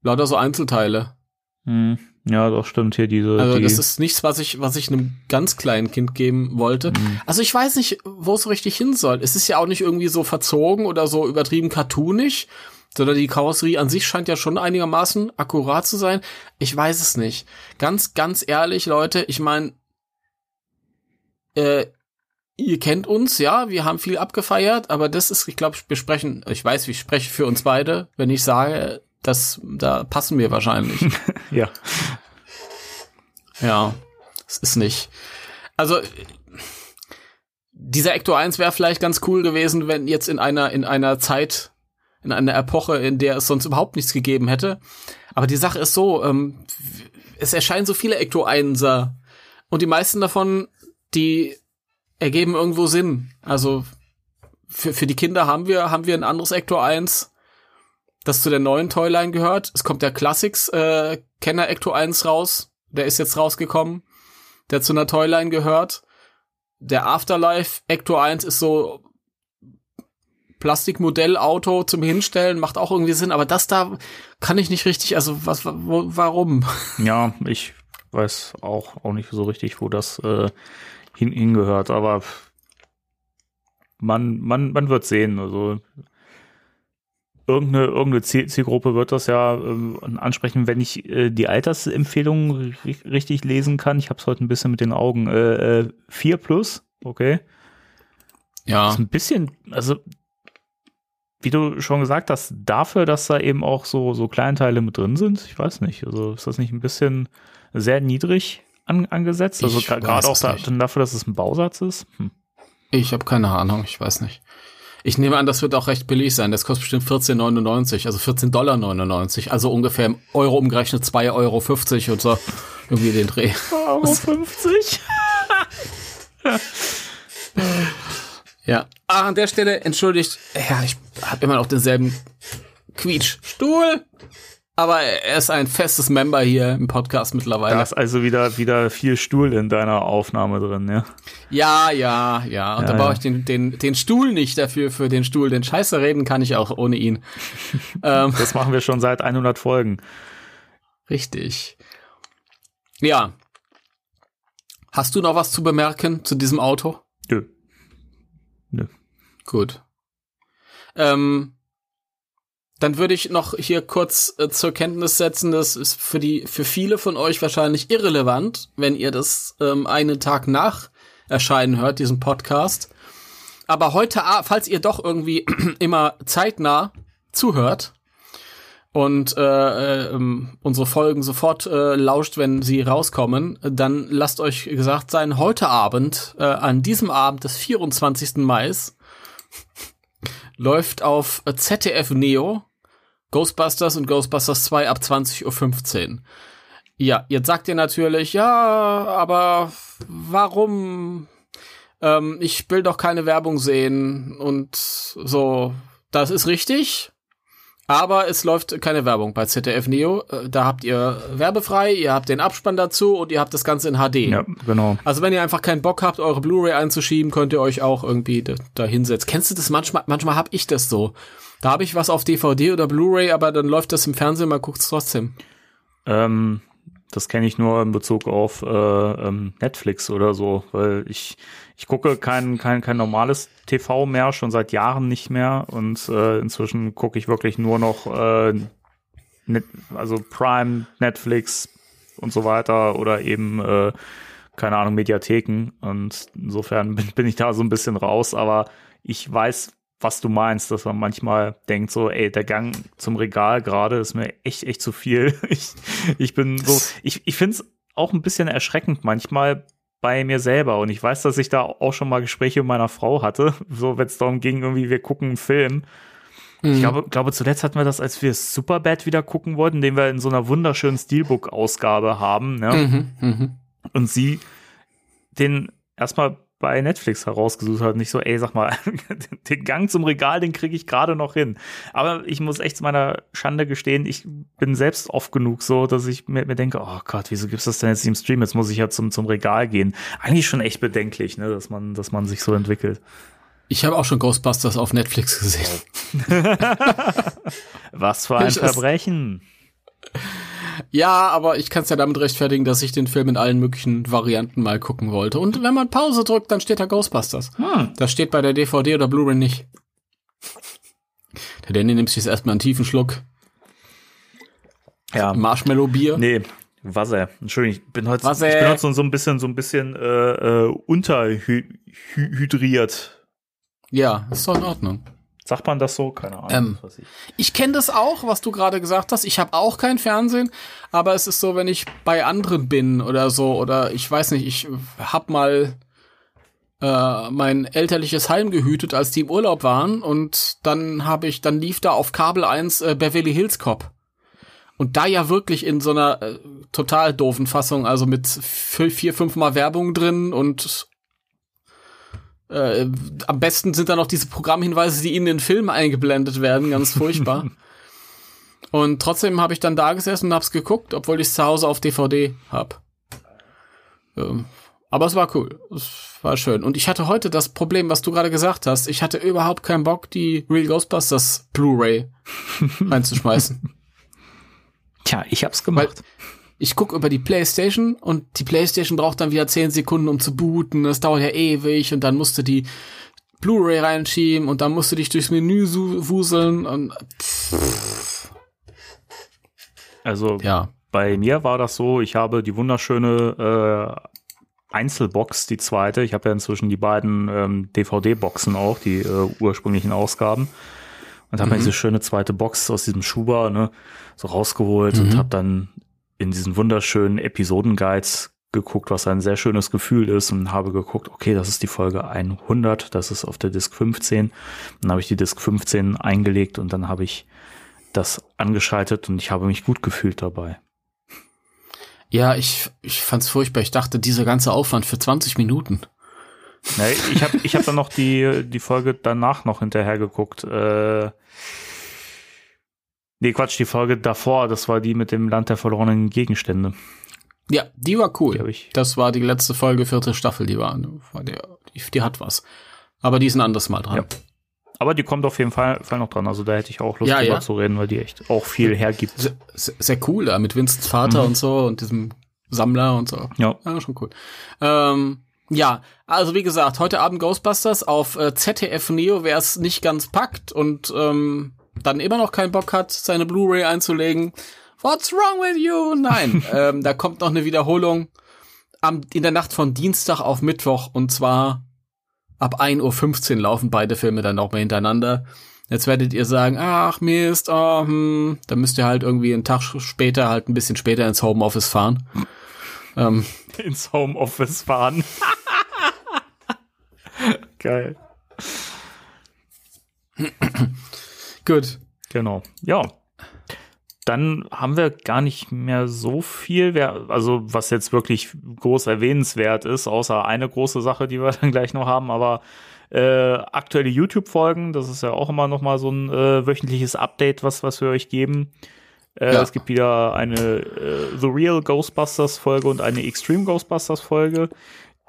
lauter so Einzelteile. Hm. Ja, doch stimmt hier diese. Also die, das ist nichts, was ich, was ich einem ganz kleinen Kind geben wollte. Mhm. Also ich weiß nicht, wo es so richtig hin soll. Es ist ja auch nicht irgendwie so verzogen oder so übertrieben cartoonig, sondern die Karosserie an sich scheint ja schon einigermaßen akkurat zu sein. Ich weiß es nicht. Ganz, ganz ehrlich, Leute, ich meine, äh, ihr kennt uns, ja, wir haben viel abgefeiert, aber das ist, ich glaube, wir sprechen, ich weiß, ich spreche für uns beide, wenn ich sage, dass da passen wir wahrscheinlich. ja. Ja, es ist nicht. Also dieser Ecto 1 wäre vielleicht ganz cool gewesen, wenn jetzt in einer in einer Zeit in einer Epoche, in der es sonst überhaupt nichts gegeben hätte. Aber die Sache ist so, ähm, es erscheinen so viele Ecto 1er und die meisten davon, die ergeben irgendwo Sinn. Also für, für die Kinder haben wir haben wir ein anderes Ecto 1, das zu der neuen Toyline gehört. Es kommt der Classics äh, Kenner Ecto 1 raus. Der ist jetzt rausgekommen, der zu einer Toyline gehört. Der Afterlife Ecto 1 ist so Plastikmodellauto zum Hinstellen, macht auch irgendwie Sinn, aber das da kann ich nicht richtig, also was, wo, warum? Ja, ich weiß auch, auch nicht so richtig, wo das äh, hin, hingehört, aber man, man, man wird sehen. Also irgendeine, irgendeine Ziel, Zielgruppe wird das ja ähm, ansprechen, wenn ich äh, die Altersempfehlungen ri richtig lesen kann. Ich habe es heute ein bisschen mit den Augen. Äh, äh, 4 plus, okay. Ja, ist ein bisschen, also wie du schon gesagt hast, dafür, dass da eben auch so, so Kleinteile mit drin sind, ich weiß nicht, also ist das nicht ein bisschen sehr niedrig an, angesetzt? Also gerade auch da, dafür, dass es ein Bausatz ist? Hm. ich habe keine Ahnung, ich weiß nicht. Ich nehme an, das wird auch recht billig sein. Das kostet bestimmt 14,99, also 14,99 Dollar, also ungefähr im Euro umgerechnet 2,50 Euro und so. Irgendwie den Dreh. Euro 50? an der Stelle entschuldigt, ja, ich habe immer noch denselben Quietschstuhl. Aber er ist ein festes Member hier im Podcast mittlerweile. Da ist also wieder, wieder viel Stuhl in deiner Aufnahme drin, ja? Ja, ja, ja. Und Ja, da brauche ja. ich den, den, den Stuhl nicht dafür, für den Stuhl. Den Scheiße reden kann ich auch ohne ihn. ähm, Das machen wir schon seit 100 Folgen. richtig. Ja. Hast du noch was zu bemerken zu diesem Auto? Nö. Nö. Gut. Ähm, dann würde ich noch hier kurz äh, zur Kenntnis setzen, das ist für die für viele von euch wahrscheinlich irrelevant, wenn ihr das ähm, einen Tag nach Erscheinen hört, diesen Podcast. Aber heute, falls ihr doch irgendwie immer zeitnah zuhört und äh, äh, unsere Folgen sofort äh, lauscht, wenn sie rauskommen, dann lasst euch gesagt sein, heute Abend, äh, an diesem Abend des 24. Mai, läuft auf ZDF Neo Ghostbusters und Ghostbusters 2 ab 20.15 Uhr. Ja, jetzt sagt ihr natürlich, ja, aber warum? Ähm, ich will doch keine Werbung sehen und so. Das ist richtig. Aber es läuft keine Werbung bei ZDF Neo. Äh, Da habt ihr werbefrei, ihr habt den Abspann dazu und ihr habt das Ganze in HD. Ja, genau. Also wenn ihr einfach keinen Bock habt, eure Blu-ray einzuschieben, könnt ihr euch auch irgendwie da, da hinsetzen. Kennst du das manchmal? Manchmal hab ich das so. Da habe ich was auf DVD oder Blu-ray, aber dann läuft das im Fernsehen, man guckt's trotzdem. Ähm, das kenne ich nur in Bezug auf äh, ähm, Netflix oder so, weil ich, ich gucke kein, kein, kein normales TV mehr, schon seit Jahren nicht mehr. Und äh, inzwischen gucke ich wirklich nur noch äh, Net, also Prime, Netflix und so weiter oder eben äh, keine Ahnung, Mediatheken. Und insofern bin, bin ich da so ein bisschen raus, aber ich weiß, was du meinst, dass man manchmal denkt so, ey, der Gang zum Regal gerade ist mir echt, echt zu viel. Ich, ich bin so, ich, ich finde es auch ein bisschen erschreckend manchmal bei mir selber und ich weiß, dass ich da auch schon mal Gespräche mit meiner Frau hatte, so wenn es darum ging, irgendwie wir gucken einen Film. Ich glaube, glaube, zuletzt hatten wir das, als wir Superbad wieder gucken wollten, den wir in so einer wunderschönen Steelbook-Ausgabe haben, ne? Mhm, mhm. und sie den erstmal bei Netflix herausgesucht hat. Nicht so, ey, sag mal, den Gang zum Regal, den kriege ich gerade noch hin. Aber ich muss echt zu meiner Schande gestehen, ich bin selbst oft genug so, dass ich mir, mir denke, oh Gott, wieso gibt's das denn jetzt im Stream? Jetzt muss ich ja zum, zum Regal gehen. Eigentlich schon echt bedenklich, ne, dass man, dass man sich so entwickelt. Ich habe auch schon Ghostbusters auf Netflix gesehen. Was für ein Ich- es- Verbrechen. Ja, aber ich kann es ja damit rechtfertigen, dass ich den Film in allen möglichen Varianten mal gucken wollte. Und wenn man Pause drückt, dann steht da Ghostbusters. Hm. Das steht bei der DVD oder Blu-ray nicht. Der Danny nimmt sich jetzt erstmal einen tiefen Schluck Ja. Marshmallow-Bier. Nee, Wasser. Entschuldigung, ich bin heute, Wasser. ich bin heute so, so ein bisschen, so ein bisschen äh, äh, unterhydriert. Ja, ist doch in Ordnung. Sagt man das so? Keine Ahnung. Ähm. ich- Ich kenne das auch, was du gerade gesagt hast. Ich habe auch kein Fernsehen, aber es ist so, wenn ich bei anderen bin oder so, oder ich weiß nicht, ich hab mal äh, mein elterliches Heim gehütet, als die im Urlaub waren, und dann habe ich, dann lief da auf Kabel 1 äh, Beverly Hills Cop. Und da ja wirklich in so einer äh, total doofen Fassung, also mit vier, vier fünfmal Werbung drin und äh, am besten sind da noch diese Programmhinweise, die in den Film eingeblendet werden, ganz furchtbar. und trotzdem habe ich dann da gesessen und hab's geguckt, obwohl ich es zu Hause auf DVD hab. Ähm, aber es war cool. Es war schön. Und ich hatte heute das Problem, was du gerade gesagt hast. Ich hatte überhaupt keinen Bock, die Real Ghostbusters Blu-ray reinzuschmeißen. Tja, ich hab's Weil gemacht. Ich guck über die Playstation und die Playstation braucht dann wieder 10 Sekunden, um zu booten. Das dauert ja ewig und dann musst du die Blu-ray reinschieben und dann musst du dich durchs Menü wuseln und Also ja. bei mir war das so, ich habe die wunderschöne äh, Einzelbox, die zweite. Ich habe ja inzwischen die beiden ähm, DVD-Boxen auch, die äh, ursprünglichen Ausgaben. Und habe mir diese schöne zweite Box aus diesem Schuber ne, so rausgeholt und habe dann in diesen wunderschönen Episodenguides geguckt, was ein sehr schönes Gefühl ist und habe geguckt, okay, das ist die Folge 100, das ist auf der Disk 15. Dann habe ich die Disk 15 eingelegt und dann habe ich das angeschaltet und ich habe mich gut gefühlt dabei. Ja, ich, ich fand's furchtbar. Ich dachte, dieser ganze Aufwand für 20 Minuten. Ja, ich habe ich hab dann noch die, die Folge danach noch hinterher geguckt. Äh, nee, Quatsch, die Folge davor, das war die mit dem Land der verlorenen Gegenstände. Ja, die war cool. Die ich- das war die letzte Folge, vierte Staffel, die war, die, die hat was. Aber die ist ein anderes Mal dran. Ja. Aber die kommt auf jeden Fall, Fall noch dran. Also da hätte ich auch Lust Ja, drüber ja. zu reden, weil die echt auch viel hergibt. Sehr, sehr, sehr cool da mit Vincents Vater Mhm. und so und diesem Sammler und so. Ja. Ja, schon cool. Ähm, ja, also wie gesagt, heute Abend Ghostbusters auf äh, ZDF Neo, wer es nicht ganz packt und ähm, dann immer noch keinen Bock hat, seine Blu-ray einzulegen. What's wrong with you? Nein, ähm, da kommt noch eine Wiederholung am, in der Nacht von Dienstag auf Mittwoch und zwar ab 1.15 Uhr laufen beide Filme dann noch mal hintereinander. Jetzt werdet ihr sagen, ach Mist, oh, hm, dann müsst ihr halt irgendwie einen Tag später, halt ein bisschen später ins Homeoffice fahren. Ähm, Ins Homeoffice fahren. Geil. Gut. Genau. Ja. Dann haben wir gar nicht mehr so viel, also was jetzt wirklich groß erwähnenswert ist, außer eine große Sache, die wir dann gleich noch haben, aber äh, aktuelle YouTube-Folgen, das ist ja auch immer noch mal so ein äh, wöchentliches Update, was, was wir euch geben. Äh, Ja. Es gibt wieder eine äh, The Real Ghostbusters Folge und eine Extreme Ghostbusters Folge.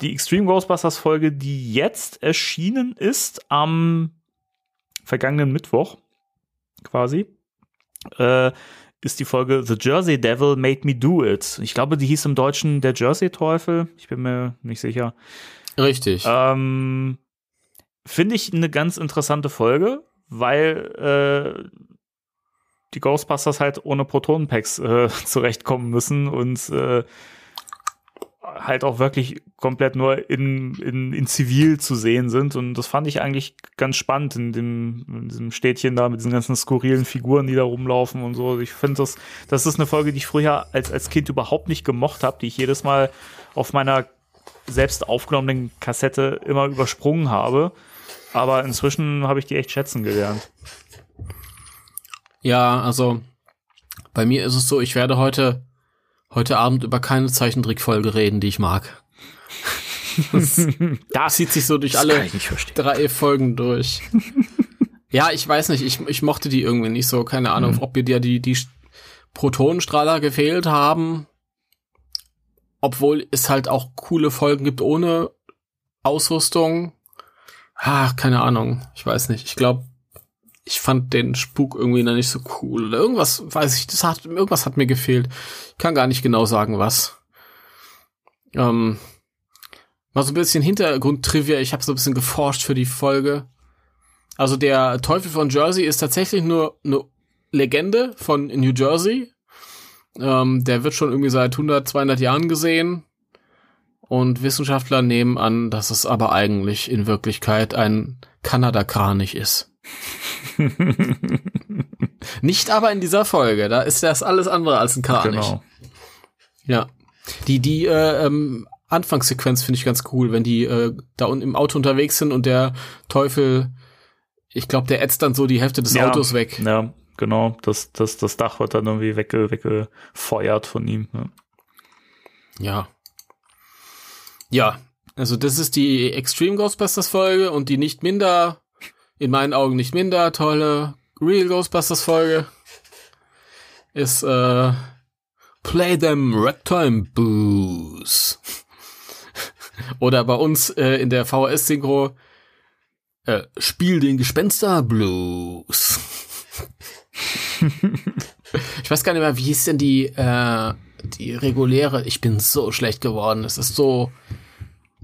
Die Extreme Ghostbusters Folge, die jetzt erschienen ist am vergangenen Mittwoch, quasi, äh, ist die Folge The Jersey Devil Made Me Do It. Ich glaube, die hieß im Deutschen Der Jersey Teufel. Ich bin mir nicht sicher. Richtig. Ähm, Finde ich eine ganz interessante Folge, weil äh, die Ghostbusters halt ohne Protonenpacks äh, zurechtkommen müssen und äh, halt auch wirklich komplett nur in, in, in Zivil zu sehen sind. Und das fand ich eigentlich ganz spannend in, dem, in diesem Städtchen da mit diesen ganzen skurrilen Figuren, die da rumlaufen und so. Ich finde das, das ist eine Folge, die ich früher als, als Kind überhaupt nicht gemocht habe, die ich jedes Mal auf meiner selbst aufgenommenen Kassette immer übersprungen habe. Aber inzwischen habe ich die echt schätzen gelernt. Ja, also bei mir ist es so, ich werde heute heute Abend über keine Zeichentrickfolge reden, die ich mag. Das Zieht sich so durch alle drei Folgen durch. ja, ich weiß nicht, ich, ich mochte die irgendwie nicht so, keine Ahnung, Mhm. ob mir dir die, die Protonenstrahler gefehlt haben. Obwohl es halt auch coole Folgen gibt ohne Ausrüstung. Ah, keine Ahnung, ich weiß nicht. Ich glaube, ich fand den Spuk irgendwie noch nicht so cool. Oder irgendwas, weiß ich, das hat, irgendwas hat mir gefehlt. Ich kann gar nicht genau sagen, was. Ähm, mal so ein bisschen Hintergrundtrivia. Ich habe so ein bisschen geforscht für die Folge. Also der Teufel von Jersey ist tatsächlich nur eine Legende von New Jersey. Ähm, der wird schon irgendwie seit 100, 200 Jahren gesehen. Und Wissenschaftler nehmen an, dass es aber eigentlich in Wirklichkeit ein Kanada-Kranich ist. Nicht aber in dieser Folge. Da ist das alles andere als ein Kranich. Genau. Ja. Die, die äh, ähm, Anfangssequenz finde ich ganz cool, wenn die äh, da unten im Auto unterwegs sind und der Teufel, ich glaube, der ätzt dann so die Hälfte des Ja. Autos weg. Ja, genau. Das, das, das Dach wird dann irgendwie wegge, weggefeuert von ihm. Ja. Ja. Ja. Also das ist die Extreme Ghostbusters Folge und die nicht minder, in meinen Augen nicht minder tolle Real Ghostbusters Folge ist äh, Play them Ragtime Booze. Oder bei uns äh, in der VHS-Synchro äh, Spiel den Gespenster Blues. ich weiß gar nicht mehr, wie hieß denn die, äh, die reguläre. Ich bin so schlecht geworden. Es ist so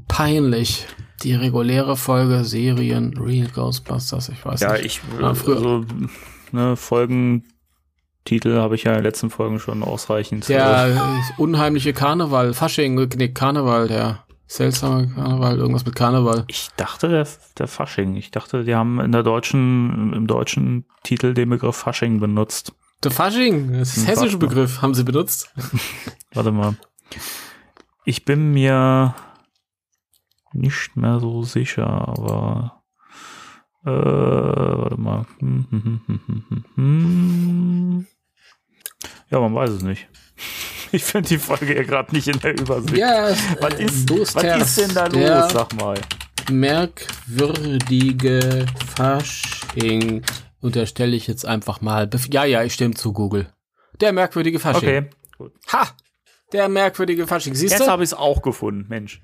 peinlich. Die reguläre Folge, Serien, Real Ghostbusters, ich weiß Ja, nicht. ich, Ah, früher. also, ne, Folgentitel habe ich ja in den letzten Folgen schon ausreichend. Der äh, unheimliche Karneval, Fasching, nee, Karneval, der seltsame Karneval, irgendwas mit Karneval. Ich dachte, der, der Fasching. Ich dachte, die haben in der deutschen, im deutschen Titel den Begriff Fasching benutzt. Der Fasching, das ist Ein hessischer. Begriff, haben sie benutzt. Warte mal. Ich bin mir nicht mehr so sicher, aber äh, warte mal. Hm, hm, hm, hm, hm, hm, hm. Ja, man weiß es nicht. Ich finde die Folge ja gerade nicht in der Übersicht. Ja, was, ist, Boosters, was ist denn da los, sag mal? merkwürdige Fasching unterstelle ich jetzt einfach mal. Ja, ja, ich stimme zu Google. Der merkwürdige Fasching. Okay, gut. Ha! Der merkwürdige Fasching. Siehst Jetzt habe ich es auch gefunden, Mensch.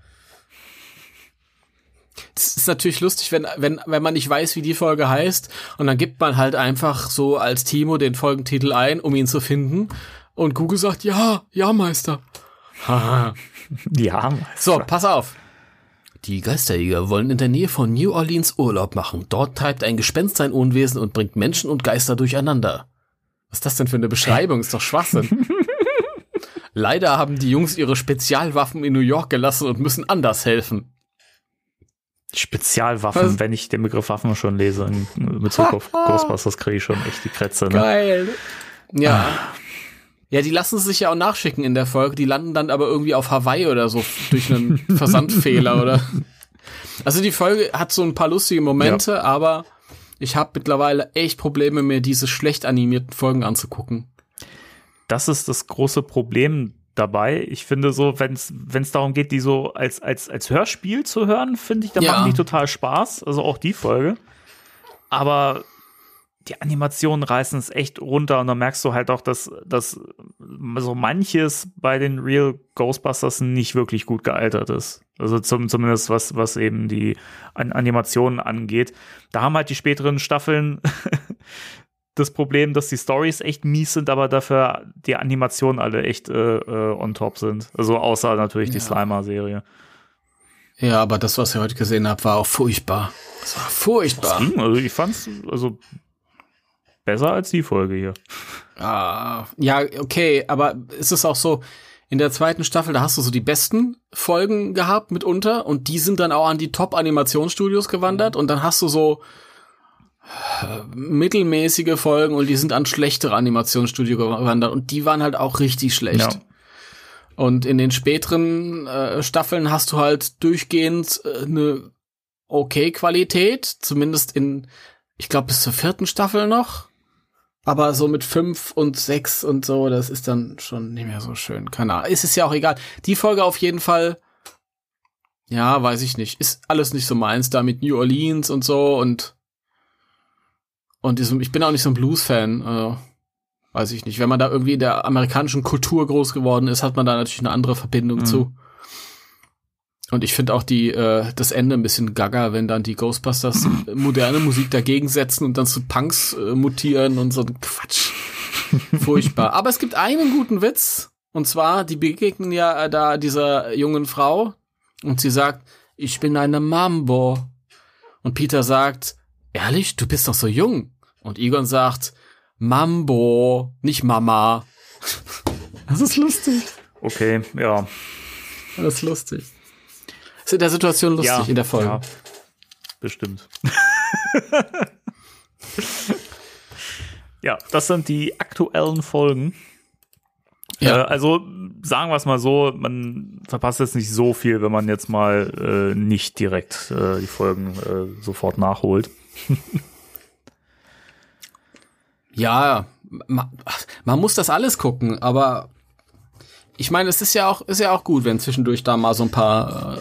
Das ist natürlich lustig, wenn, wenn, wenn man nicht weiß, wie die Folge heißt. Und dann gibt man halt einfach so als Timo den Folgentitel ein, um ihn zu finden. Und Google sagt, ja, ja, Meister. Ja, So, pass auf. Die Geisterjäger wollen in der Nähe von New Orleans Urlaub machen. Dort treibt ein Gespenst sein Unwesen und bringt Menschen und Geister durcheinander. Was ist das denn für eine Beschreibung? Ist doch Schwachsinn. Leider haben die Jungs ihre Spezialwaffen in New York gelassen und müssen anders helfen. Spezialwaffen, Was? wenn ich den Begriff Waffen schon lese in Bezug auf Ghostbusters, kriege ich schon echt die Krätze. Ne? Geil. Ja. Ja, die lassen sich ja auch nachschicken in der Folge. Die landen dann aber irgendwie auf Hawaii oder so durch einen Versandfehler oder. Also die Folge hat so ein paar lustige Momente, aber ich habe mittlerweile echt Probleme, mir diese schlecht animierten Folgen anzugucken. Das ist das große Problem dabei. Ich finde so, wenn es darum geht, die so als, als, als Hörspiel zu hören, finde ich, da Ja. machen die total Spaß. Also auch die Folge. Aber die Animationen reißen es echt runter und dann merkst du halt auch, dass, dass so manches bei den Real Ghostbusters nicht wirklich gut gealtert ist. Also zum, zumindest was, was eben die An Animationen angeht. Da haben halt die späteren Staffeln das Problem, dass die Stories echt mies sind, aber dafür die Animationen alle echt äh, äh, on top sind. Also außer natürlich die Ja. Slimer-Serie. Ja, aber das, was ich heute gesehen habe, war auch furchtbar. Das war furchtbar. Hm, Also ich fand's also besser als die Folge hier. Ah, ja, okay, aber ist es auch so, in der zweiten Staffel, da hast du so die besten Folgen gehabt mitunter und die sind dann auch an die Top-Animationsstudios gewandert und dann hast du so mittelmäßige Folgen und die sind an schlechtere Animationsstudio gewandert und die waren halt auch richtig schlecht. Ja. Und in den späteren äh, Staffeln hast du halt durchgehend äh, eine okay Qualität, zumindest in, ich glaube, bis zur vierten Staffel noch. Aber so mit fünf und sechs und so, das ist dann schon nicht mehr so schön. Keine Ahnung. Es ist ja auch egal. Die Folge auf jeden Fall, ja, weiß ich nicht. Ist alles nicht so meins da mit New Orleans und so und und ich bin auch nicht so ein Blues-Fan. Also, weiß ich nicht. Wenn man da irgendwie in der amerikanischen Kultur groß geworden ist, hat man da natürlich eine andere Verbindung Mhm. zu. Und ich finde auch die äh, das Ende ein bisschen gaga, wenn dann die Ghostbusters moderne Musik dagegen setzen und dann zu Punks äh, mutieren und so ein Quatsch. Furchtbar. Aber es gibt einen guten Witz. Und zwar, die begegnen ja äh, da dieser jungen Frau und sie sagt, ich bin eine Mambo. Und Peter sagt, ehrlich, du bist doch so jung. Und Egon sagt, Mambo, nicht Mama. Das ist lustig. Okay, ja. Das ist lustig. Ist in der Situation lustig ja, in der Folge. Ja, bestimmt. ja, das sind die aktuellen Folgen. Ja. Äh, also sagen wir es mal so, man verpasst jetzt nicht so viel, wenn man jetzt mal äh, nicht direkt äh, die Folgen äh, sofort nachholt. Ja, man, man muss das alles gucken, aber ich meine, es ist ja auch, ist ja auch gut, wenn zwischendurch da mal so ein paar äh,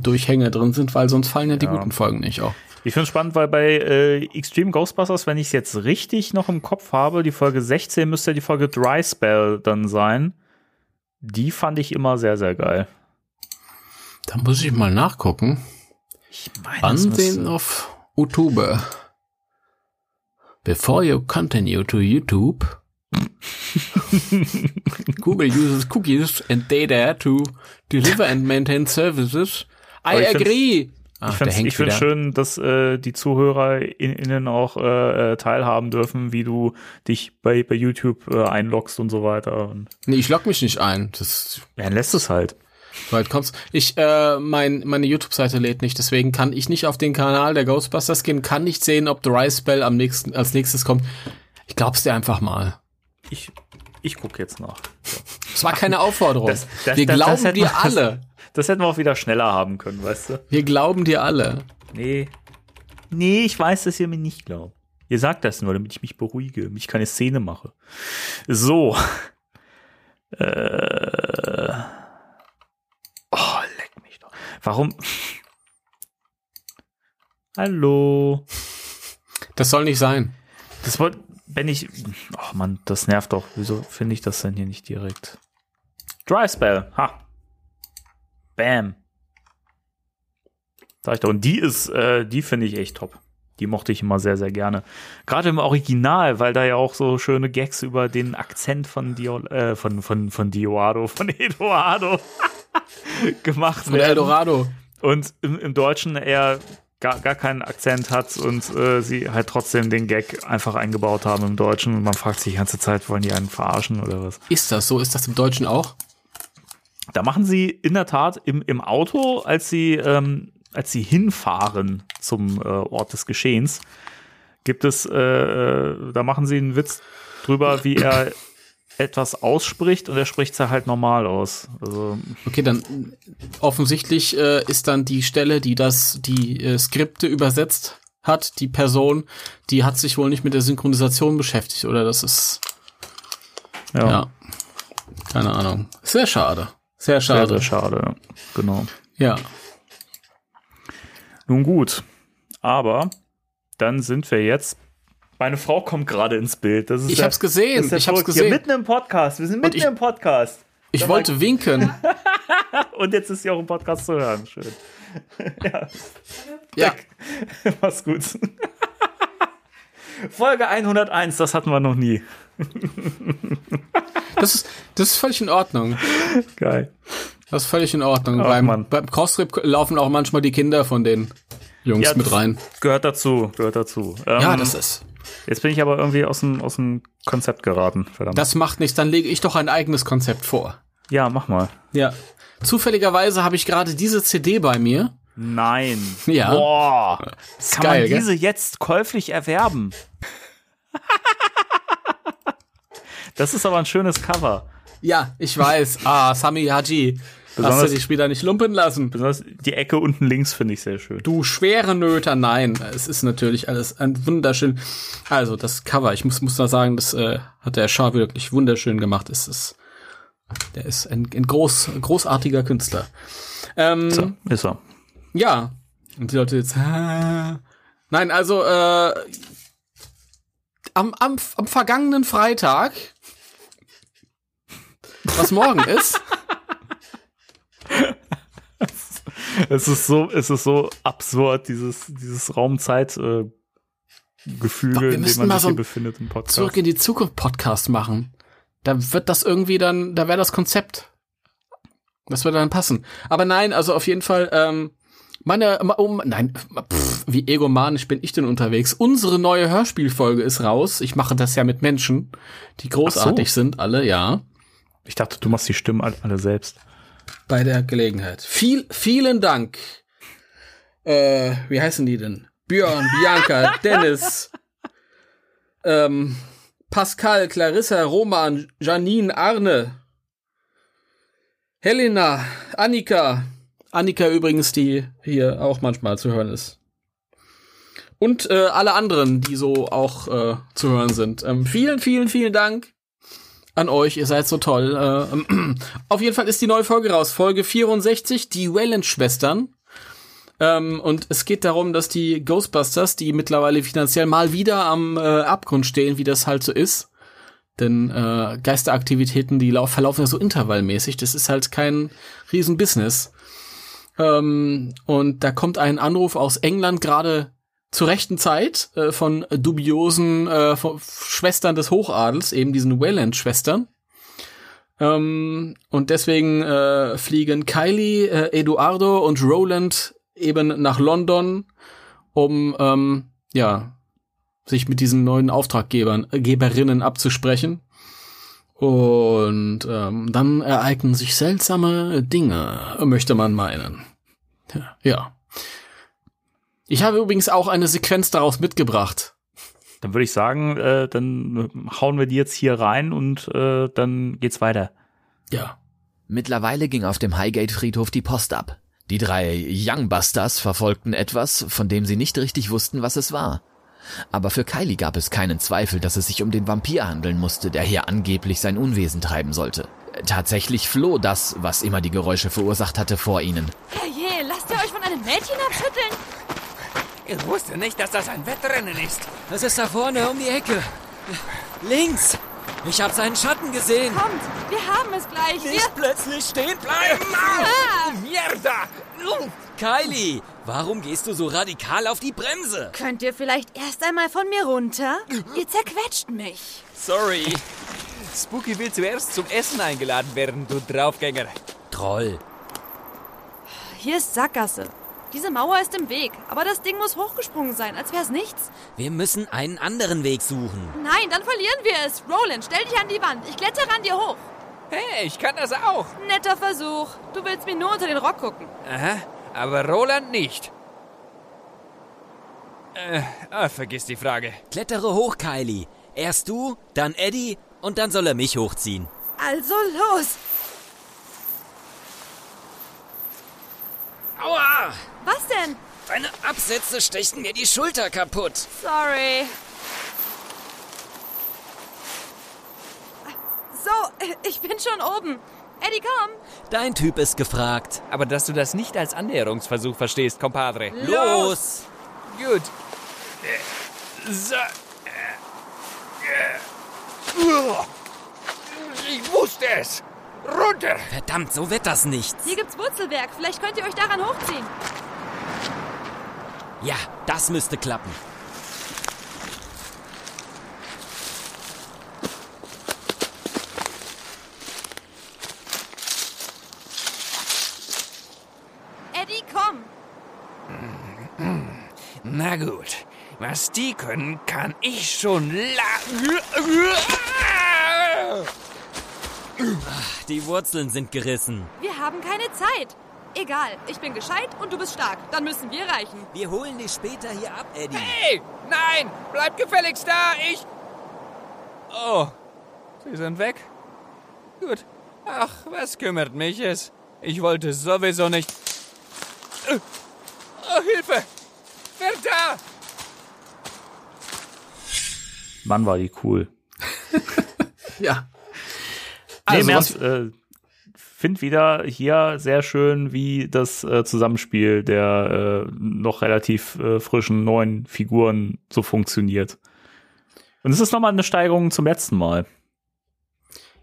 Durchhänge drin sind, weil sonst fallen ja die Ja. guten Folgen nicht auch. Ich finde es spannend, weil bei äh, Extreme Ghostbusters, wenn ich es jetzt richtig noch im Kopf habe, die Folge 16 müsste ja die Folge Dry Spell dann sein. Die fand ich immer sehr, sehr geil. Da muss ich mal nachgucken. Ich meine, Ansehen auf YouTube. Before you continue to YouTube, Google uses cookies and data to deliver and maintain services. I agree. Ach, Ich der finde wieder. schön, dass äh, die ZuhörerInnen auch äh, äh, teilhaben dürfen, wie du dich bei, bei YouTube äh, einloggst und so weiter. Und Nee, ich log mich nicht ein. Das ja, dann lässt es halt. Weit kommt's. Ich, äh, mein, meine YouTube-Seite lädt nicht, deswegen kann ich nicht auf den Kanal der Ghostbusters gehen, kann nicht sehen, ob Dry Spell am nächsten, als nächstes kommt. Ich glaub's dir einfach mal. Ich, ich gucke jetzt nach. Es war keine Aufforderung. Das- das- wir das- glauben dir alle. Das hätten wir auch wieder schneller haben können, weißt du? Wir glauben dir alle. Nee. Nee, ich weiß, dass ihr mir nicht glaubt. Ihr sagt das nur, damit ich mich beruhige, damit ich keine Szene mache. So. Äh. Oh, leck mich doch. Warum? Hallo. Das soll nicht sein. Das wollte, wenn ich, ach man, das nervt doch. Wieso finde ich das denn hier nicht direkt? Dry Spell, ha. Bam. Sag ich doch. Und die ist, äh, die finde ich echt top. Die mochte ich immer sehr, sehr gerne. Gerade im Original, weil da ja auch so schöne Gags über den Akzent von Dio, äh, von, von, von Dioado, von Eduardo gemacht Von werden. Eldorado. Und im, im Deutschen eher gar, gar keinen Akzent hat und äh, sie halt trotzdem den Gag einfach eingebaut haben im Deutschen. Und man fragt sich die ganze Zeit, wollen die einen verarschen oder was? Ist das so? Ist das im Deutschen auch? Da machen sie in der Tat im, im Auto, als sie, ähm, als sie hinfahren zum äh, Ort des Geschehens, gibt es, äh, äh, da machen sie einen Witz drüber, wie er etwas ausspricht und er spricht es halt normal aus. Also, Okay, dann offensichtlich äh, ist dann die Stelle, die das, die äh, Skripte übersetzt hat, die Person, die hat sich wohl nicht mit der Synchronisation beschäftigt, oder das ist, ja, ja, keine Ahnung. Sehr schade. Sehr sehr, schade. sehr schade. ja. Genau. Ja. Nun gut, aber dann sind wir jetzt. Meine Frau kommt gerade ins Bild. Das ist Ich ja- hab's gesehen, ja ich hab's verrückt. Hier gesehen. mitten im Podcast. Wir sind mitten ich- im Podcast. Ich Sag wollte winken. Und jetzt ist sie auch im Podcast zu hören. Schön. ja. Mach's gut. Folge 101, das hatten wir noch nie. Das ist, das ist völlig in Ordnung. Geil. Das ist völlig in Ordnung. Ach, beim, Mann. beim Crosstrip laufen auch manchmal die Kinder von den Jungs Ja, mit rein. Gehört dazu, gehört dazu. Ähm, Ja, das ist. Jetzt bin ich aber irgendwie aus dem, aus dem Konzept geraten. Verdammt. Das macht nichts, dann lege ich doch ein eigenes Konzept vor. ja, mach mal. Ja. Zufälligerweise habe ich gerade diese CD bei mir. Nein. Ja. Boah. Ist Kann geil, man gell? diese jetzt käuflich erwerben? das ist aber ein schönes Cover. Ja, ich weiß. Ah, Sami Haji. Hast du Besonders- dich wieder nicht lumpen lassen? Besonders die Ecke unten links finde ich sehr schön. Du schwere Nöter, nein. Es ist natürlich alles ein wunderschön. Also das Cover, ich muss muss da sagen, das äh, hat der Schar wirklich wunderschön gemacht. Es ist, der ist ein, ein groß großartiger Künstler. Ähm, So, ist er. Ja. Und die Leute jetzt. Ah. Nein, also äh, am, am, am vergangenen Freitag, was morgen ist, Es ist so, es ist so absurd, dieses, dieses Raumzeit-Gefüge, Wir in dem man sich so hier befindet im Podcast. zurück in die Zukunft Podcast machen. Da wird das irgendwie dann, da wäre das Konzept. Das würde dann passen. Aber nein, also auf jeden Fall, ähm, meine, um, nein, pff, wie egomanisch bin ich denn unterwegs? Unsere neue Hörspielfolge ist raus. Ich mache das ja mit Menschen, die großartig sind, alle, ja. Ich dachte, du machst die Stimmen alle selbst. Bei der Gelegenheit. Viel, vielen Dank. Äh, wie heißen die denn? Björn, Bianca, Dennis, ähm, Pascal, Clarissa, Roman, Janine, Arne, Helena, Annika. Annika übrigens, die hier auch manchmal zu hören ist. Und äh, alle anderen, die so auch äh, zu hören sind. Ähm, vielen, vielen, vielen Dank an euch. Ihr seid so toll. Äh, auf jeden Fall ist die neue Folge raus. Folge 64, die Wayland-Schwestern. Ähm, und es geht darum, dass die Ghostbusters, die mittlerweile finanziell mal wieder am äh, Abgrund stehen, wie das halt so ist. Denn äh, Geisteraktivitäten, die lau- verlaufen ja so intervallmäßig. Das ist halt kein Riesenbusiness. Ähm, und da kommt ein Anruf aus England gerade zur rechten Zeit äh, von dubiosen äh, von Schwestern des Hochadels, eben diesen Wayland-Schwestern. Ähm, und deswegen äh, fliegen Kylie, äh, Eduardo und Roland eben nach London, um ähm, ja sich mit diesen neuen Auftraggebern, äh, Geberinnen abzusprechen. Und ähm, dann ereignen sich seltsame Dinge, möchte man meinen. Ja. Ich habe übrigens auch eine Sequenz daraus mitgebracht. Dann würde ich sagen, äh, dann hauen wir die jetzt hier rein und äh, dann geht's weiter. Ja. Mittlerweile ging auf dem Highgate-Friedhof die Post ab. Die drei Youngbusters verfolgten etwas, von dem sie nicht richtig wussten, was es war. Aber für Kylie gab es keinen Zweifel, dass es sich um den Vampir handeln musste, der hier angeblich sein Unwesen treiben sollte. Tatsächlich floh das, was immer die Geräusche verursacht hatte, vor ihnen. Herrje, lasst ihr euch von einem Mädchen abschütteln? Ich wusste nicht, dass das ein Wettrennen ist. Es ist da vorne um die Ecke. Links. Ich habe seinen Schatten gesehen. Kommt, wir haben es gleich. Wir Nicht plötzlich stehen bleiben. Ah, Mierda! Kylie, warum gehst du so radikal auf die Bremse? könnt ihr vielleicht erst einmal von mir runter? Ihr zerquetscht mich. Sorry. Spooky will zuerst zum Essen eingeladen werden, du Draufgänger. Troll. Hier ist Sackgasse. Diese Mauer ist im Weg, aber das Ding muss hochgesprungen sein, als wär's nichts. Wir müssen einen anderen Weg suchen. Nein, dann verlieren wir es. Roland, stell dich an die Wand. Ich klettere an dir hoch. Hey, ich kann das auch. Netter Versuch. Du willst mir nur unter den Rock gucken. Aha, aber Roland nicht. Äh, ah, vergiss die Frage. Klettere hoch, Kylie. Erst du, dann Eddie und dann soll er mich hochziehen. Also los. Aua! Was denn? Deine Absätze stechen mir die Schulter kaputt. Sorry. So, ich bin schon oben. Eddie, komm. Dein Typ ist gefragt. Aber dass du das nicht als Annäherungsversuch verstehst, Compadre. Los! Gut. So. Ich wusste es. Runter. Verdammt, so wird das nicht. Hier gibt's Wurzelwerk. Vielleicht könnt ihr euch daran hochziehen. Ja, das müsste klappen. Eddie, komm. Na gut. Was die können, kann ich schon la... Die Wurzeln sind gerissen. Wir haben keine Zeit. Egal, ich bin gescheit und du bist stark. Dann müssen wir reichen. Wir holen dich später hier ab, Eddie. Hey, nein, bleib gefälligst da. Ich... Oh, sie sind weg. Gut. Ach, was kümmert mich es? Ich wollte sowieso nicht... Oh, Hilfe! Wer da? Mann, war die cool. Ja. Nee, Also, im was- äh, find wieder hier sehr schön, wie das äh, Zusammenspiel der äh, noch relativ äh, frischen neuen Figuren so funktioniert. Und es ist nochmal eine Steigerung zum letzten Mal.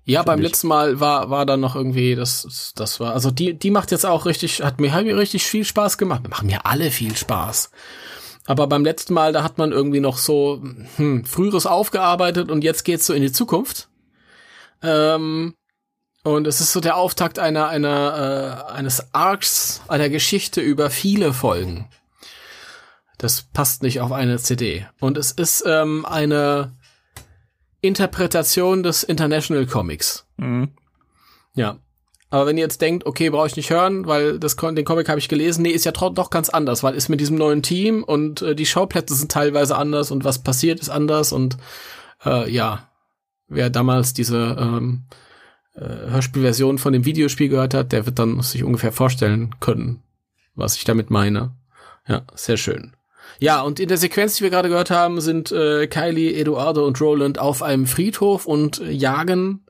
Ja, beim ich. letzten Mal war, war dann noch irgendwie, das, das war, also die, die macht jetzt auch richtig, hat mir, hat mir richtig viel Spaß gemacht. Wir machen mir alle viel Spaß. Aber beim letzten Mal, da hat man irgendwie noch so, hm, früheres aufgearbeitet und jetzt geht's so in die Zukunft. Ähm, und es ist so der Auftakt einer, einer, äh, eines Arcs, einer Geschichte über viele Folgen. Das passt nicht auf eine CD. Und es ist ähm, eine Interpretation des International Comics. Mhm. Ja. Aber wenn ihr jetzt denkt, okay, brauche ich nicht hören, weil das, den Comic habe ich gelesen, nee, ist ja doch ganz anders, weil ist mit diesem neuen Team und äh, die Schauplätze sind teilweise anders und was passiert ist anders und äh, ja, wer damals diese ähm, äh, Hörspielversion von dem Videospiel gehört hat, der wird dann sich ungefähr vorstellen können, was ich damit meine. Ja, sehr schön. Ja, und in der Sequenz, die wir gerade gehört haben, sind äh, Kylie, Eduardo und Roland auf einem Friedhof und äh, jagen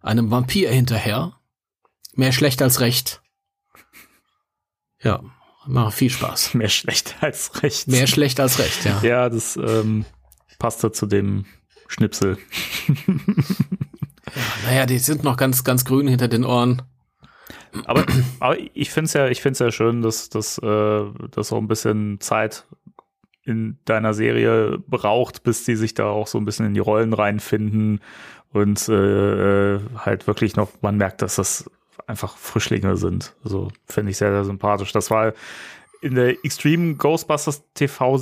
einem Vampir hinterher. Mehr schlecht als recht. Ja, macht viel Spaß. Mehr schlecht als recht. Mehr schlecht als recht, ja. Ja, das ähm, passte zu dem Schnipsel. Naja, die sind noch ganz, ganz grün hinter den Ohren. Aber, aber ich finde es ja, ich find's ja schön, dass, dass, äh, dass so ein bisschen Zeit in deiner Serie braucht, bis die sich da auch so ein bisschen in die Rollen reinfinden und äh, äh, halt wirklich noch, man merkt, dass das einfach Frischlinge sind. Also finde ich sehr, sehr sympathisch. Das war in der Extreme Ghostbusters TV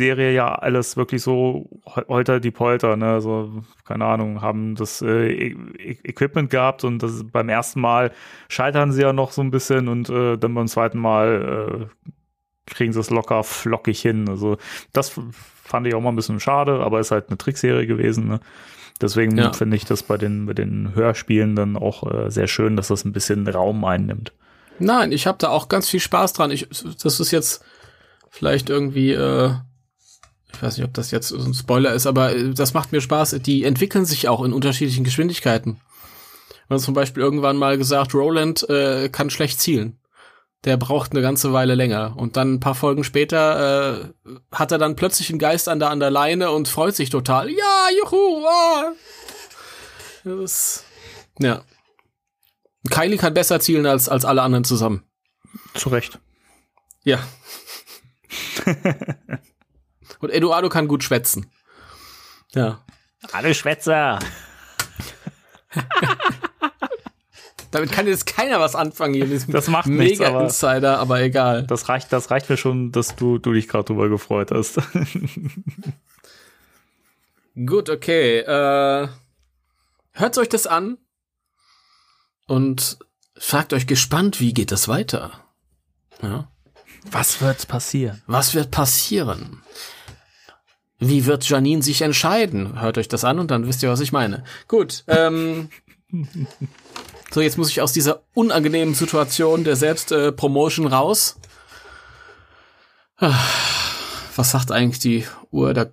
Serie ja alles wirklich so hol- holter die Polter, ne, so, keine Ahnung, haben das äh, E- E- Equipment gehabt und das beim ersten Mal scheitern sie ja noch so ein bisschen und äh, dann beim zweiten Mal äh, kriegen sie es locker flockig hin. Also das fand ich auch mal ein bisschen schade, aber ist halt eine Trickserie gewesen, ne? Deswegen Ja. finde ich das bei den, bei den Hörspielen dann auch äh, sehr schön, dass das ein bisschen Raum einnimmt. Nein, ich habe da auch ganz viel Spaß dran. Ich, das ist jetzt vielleicht irgendwie, äh, ich weiß nicht, ob das jetzt so ein Spoiler ist, aber äh, das macht mir Spaß. Die entwickeln sich auch in unterschiedlichen Geschwindigkeiten. Man hat zum Beispiel irgendwann mal gesagt, Roland äh, kann schlecht zielen. der braucht eine ganze Weile länger. Und dann ein paar Folgen später äh, hat er dann plötzlich einen Geist an der, an der Leine und freut sich total. Ja, juhu, ah. Das ist, ja. Kylie kann besser zielen als, als alle anderen zusammen. Zu Recht. Ja. und Eduardo kann gut schwätzen. Ja. Alle Schwätzer. Damit kann jetzt keiner was anfangen hier in diesem Das macht Mega nichts, aber- Insider, aber egal. Das reicht, das reicht mir schon, dass du, du dich gerade drüber gefreut hast. Gut, okay. Äh, hört euch das an und fragt euch gespannt, wie geht es weiter? Ja. Was wird passieren? Was wird passieren? Wie wird Janine sich entscheiden? Hört euch das an und dann wisst ihr, was ich meine. Gut. Ähm, so, jetzt muss ich aus dieser unangenehmen Situation der Selbstpromotion raus. Ah, Was sagt eigentlich die Uhr? Da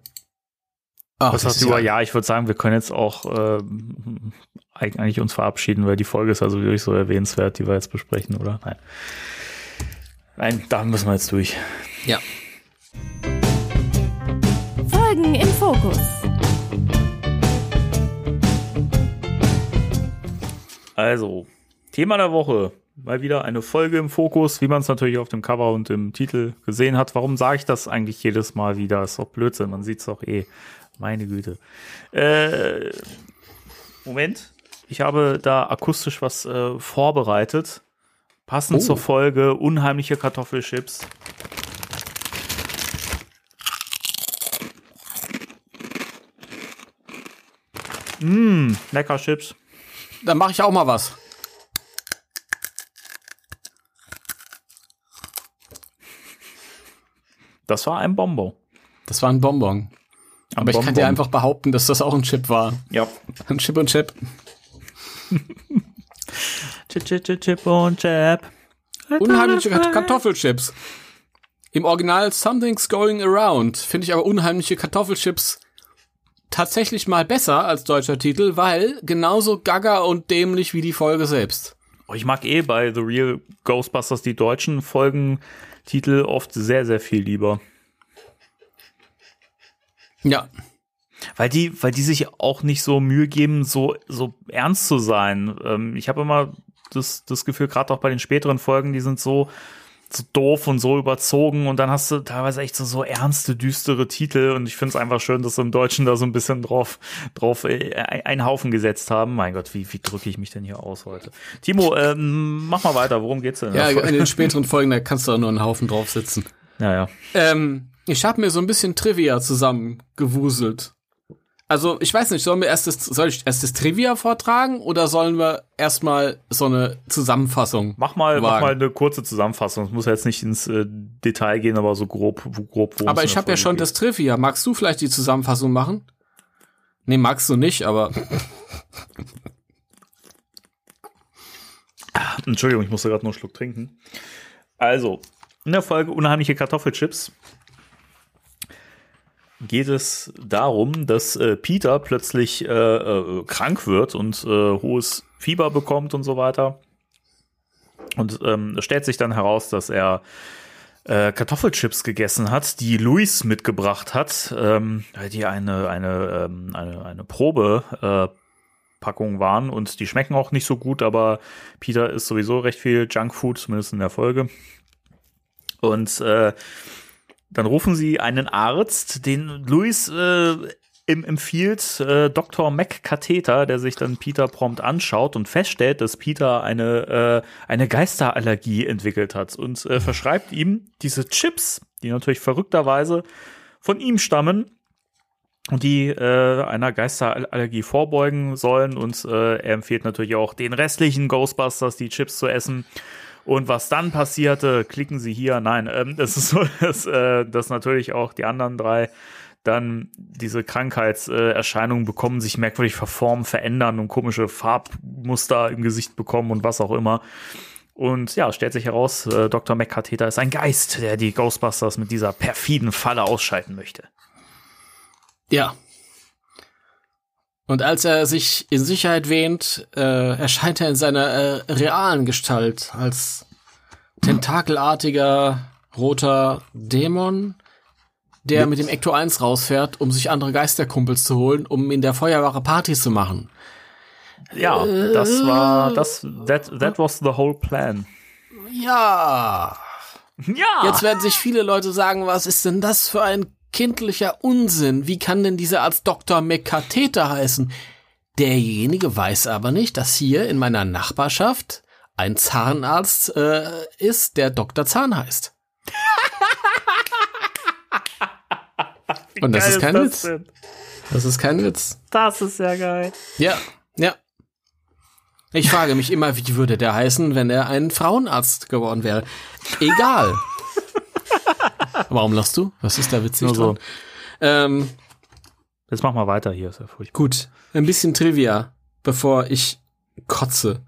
Ach, Was hast ist du? ja- ich würde sagen, wir können jetzt auch ähm, eigentlich uns verabschieden, weil die Folge ist also wirklich so erwähnenswert, die wir jetzt besprechen, oder? Nein. Nein, da müssen wir jetzt durch. Ja. Folgen im Fokus. Also, Thema der Woche. Mal wieder eine Folge im Fokus, wie man es natürlich auf dem Cover und im Titel gesehen hat. Warum sage ich das eigentlich jedes Mal wieder? Ist doch Blödsinn, man sieht es doch eh. Meine Güte. Äh, Moment. Ich habe da akustisch was äh, vorbereitet. Passend Oh. zur Folge Unheimliche Kartoffelchips. Mmh, lecker Chips. Dann mache ich auch mal was. Das war ein Bonbon. Das war ein Bonbon. Aber ich kann dir einfach behaupten, dass das auch ein Chip war. Ja. Ein Chip und Chip. Chip, chip, chip, chip und chip. Unheimliche Kartoffelchips. Im Original Something's Going Around finde ich aber unheimliche Kartoffelchips tatsächlich mal besser als deutscher Titel, weil genauso gaga und dämlich wie die Folge selbst. Oh, Ich mag eh bei The Real Ghostbusters die deutschen Folgentitel oft sehr, sehr viel lieber. Ja, Weil die, weil die sich auch nicht so Mühe geben, so, so ernst zu sein. Ähm, ich habe immer das, das Gefühl, gerade auch bei den späteren Folgen, die sind so, so doof und so überzogen und dann hast du teilweise echt so, so ernste, düstere Titel und ich finde es einfach schön, dass sie im Deutschen da so ein bisschen drauf, drauf äh, einen Haufen gesetzt haben. Mein Gott, wie, wie drücke ich mich denn hier aus heute? Timo, ähm, mach mal weiter, worum geht's denn? ja, in den späteren Folgen, da kannst du auch nur einen Haufen draufsitzen. ja, ja. Ähm, ich habe mir so ein bisschen Trivia zusammengewuselt. Also, ich weiß nicht, sollen wir erst das, soll ich erst das Trivia vortragen oder sollen wir erstmal so eine Zusammenfassung? Mach mal, mach wagen? mal eine kurze Zusammenfassung. Es muss ja jetzt nicht ins äh, Detail gehen, aber so grob, wo- grob worum Aber ich habe ja schon geht. das Trivia. Magst du vielleicht die Zusammenfassung machen? Nee, magst du nicht, aber Entschuldigung, ich musste gerade noch einen Schluck trinken. Also, in der Folge Unheimliche Kartoffelchips geht es darum, dass äh, Peter plötzlich äh, äh, krank wird und äh, hohes Fieber bekommt und so weiter. Und ähm, es stellt sich dann heraus, dass er äh, Kartoffelchips gegessen hat, die Luis mitgebracht hat, ähm, die eine, eine, ähm, eine, eine Probe äh, Packung waren und die schmecken auch nicht so gut, aber Peter isst sowieso recht viel Junkfood, zumindest in der Folge. Und äh, dann rufen sie einen Arzt, den Luis äh, empfiehlt, äh, Dr. McCatheter, der sich dann Peter prompt anschaut und feststellt, dass Peter eine, äh, eine Geisterallergie entwickelt hat und äh, verschreibt ihm diese Chips, die natürlich verrückterweise von ihm stammen und die äh, einer Geisterallergie vorbeugen sollen. Und äh, er empfiehlt natürlich auch den restlichen Ghostbusters, die Chips zu essen. Und was dann passierte, klicken Sie hier. Nein, ähm, es ist so, dass, äh, dass natürlich auch die anderen drei dann diese Krankheitserscheinungen Erscheinungen bekommen, sich merkwürdig verformen, verändern und komische Farbmuster im Gesicht bekommen und was auch immer. Und ja, stellt sich heraus, äh, Dr. McCatheter ist ein Geist, der die Ghostbusters mit dieser perfiden Falle ausschalten möchte. ja. Und als er sich in Sicherheit wähnt, äh, erscheint er in seiner äh, realen Gestalt als tentakelartiger roter Dämon, der mit dem Ecto 1 rausfährt, um sich andere Geisterkumpels zu holen, um in der Feuerwache Party zu machen. Ja, das war das. That, that was the whole plan. Ja. Ja. Jetzt werden sich viele Leute sagen, was ist denn das für ein kindlicher Unsinn? Wie kann denn dieser Arzt Dr. Mekatheter heißen? Derjenige weiß aber nicht, dass hier in meiner Nachbarschaft ein Zahnarzt äh, ist, der Dr. Zahn heißt. Und das ist kein das Witz. denn? Das ist kein Witz. Das ist ja geil. Ja, ja. Ich frage mich immer, wie würde der heißen, wenn er ein Frauenarzt geworden wäre. Egal. Warum lachst du? Was ist da witzig Nur so. dran? Ähm, Jetzt mach mal weiter hier, ist ja furchtbar. gut, ein bisschen Trivia, bevor ich kotze.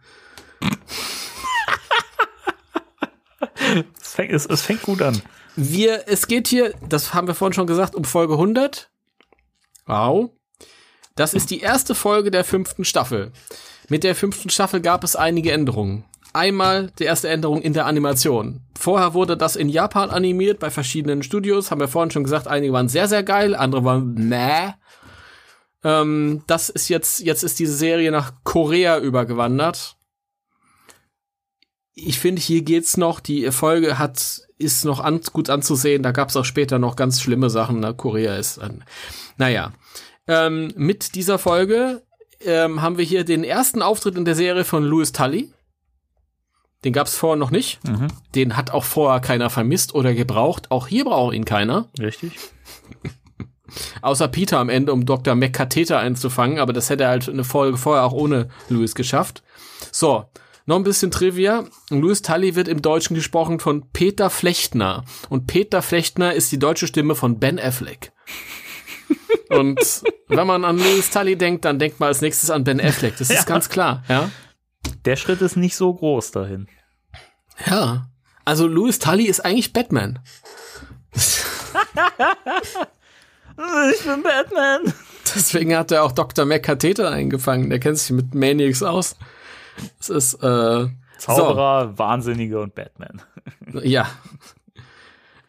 Es fängt, es, es fängt gut an. Wir, es geht hier, das haben wir vorhin schon gesagt, um Folge 100. Wow. Das ist die erste Folge der fünften Staffel. Mit der fünften Staffel gab es einige Änderungen. Einmal die erste Änderung in der Animation. Vorher wurde das in Japan animiert bei verschiedenen Studios, haben wir vorhin schon gesagt, einige waren sehr, sehr geil, andere waren meh. Ähm, das ist jetzt, jetzt ist diese Serie nach Korea übergewandert. Ich finde, hier geht's noch, die Folge hat, ist noch an, gut anzusehen, da gab's auch später noch ganz schlimme Sachen, ne? Korea ist, ein, naja. Ähm, mit dieser Folge ähm, haben wir hier den ersten Auftritt in der Serie von Louis Tully. Den gab's vorher noch nicht. Mhm. Den hat auch vorher keiner vermisst oder gebraucht. Auch hier braucht ihn keiner. Richtig. Außer Peter am Ende, um Dr. McCatheter einzufangen. Aber das hätte er halt eine Folge vorher auch ohne Louis geschafft. So, noch ein bisschen Trivia. Louis Tully wird im Deutschen gesprochen von Peter Flechtner. Und Peter Flechtner ist die deutsche Stimme von Ben Affleck. Und wenn man an Louis Tully denkt, dann denkt man als nächstes an Ben Affleck. Das ist Ja. ganz klar, ja. Der Schritt ist nicht so groß dahin. Ja. Also Louis Tully ist eigentlich Batman. Ich bin Batman. Deswegen hat er auch Dr. McCatheter eingefangen. Der kennt sich mit Maniacs aus. Das ist, äh, Zauberer, Wahnsinnige und Batman. ja.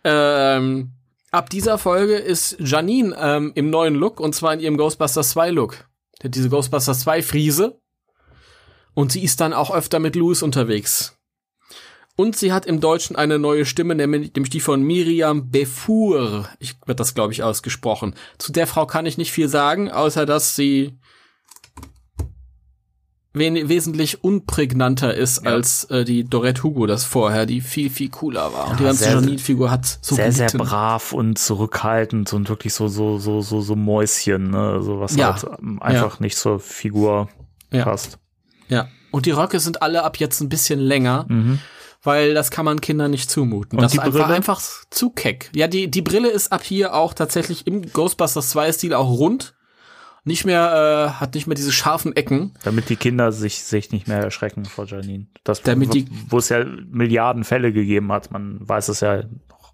Ähm, ab dieser Folge ist Janine ähm, im neuen Look und zwar in ihrem Ghostbusters 2 Look. Die hat diese Ghostbusters 2 Friese. Und sie ist dann auch öfter mit Louis unterwegs. Und sie hat im Deutschen eine neue Stimme, nämlich Stief von Miriam Befour. Ich wird das, glaube ich, ausgesprochen. Zu der Frau kann ich nicht viel sagen, außer dass sie wesentlich unprägnanter ist als äh, die Dorette Hugo das vorher, die viel, viel cooler war. Und die Ja, ganze sehr- Janine-Figur hat so sehr, sehr gelitten. brav und zurückhaltend und wirklich so, so, so, so, so Mäuschen, ne? So was Ja. halt ähm, einfach nicht zur Figur Ja. passt. Ja. Und die Röcke sind alle ab jetzt ein bisschen länger, Mhm. weil das kann man Kindern nicht zumuten. Und das die ist einfach, Brille? einfach zu keck. Ja, die, die Brille ist ab hier auch tatsächlich im Ghostbusters 2 Stil auch rund. Nicht mehr, äh, hat nicht mehr diese scharfen Ecken. Damit die Kinder sich, sich nicht mehr erschrecken vor Janine. Das, Damit die- wo es ja Milliarden Fälle gegeben hat, man weiß es ja noch.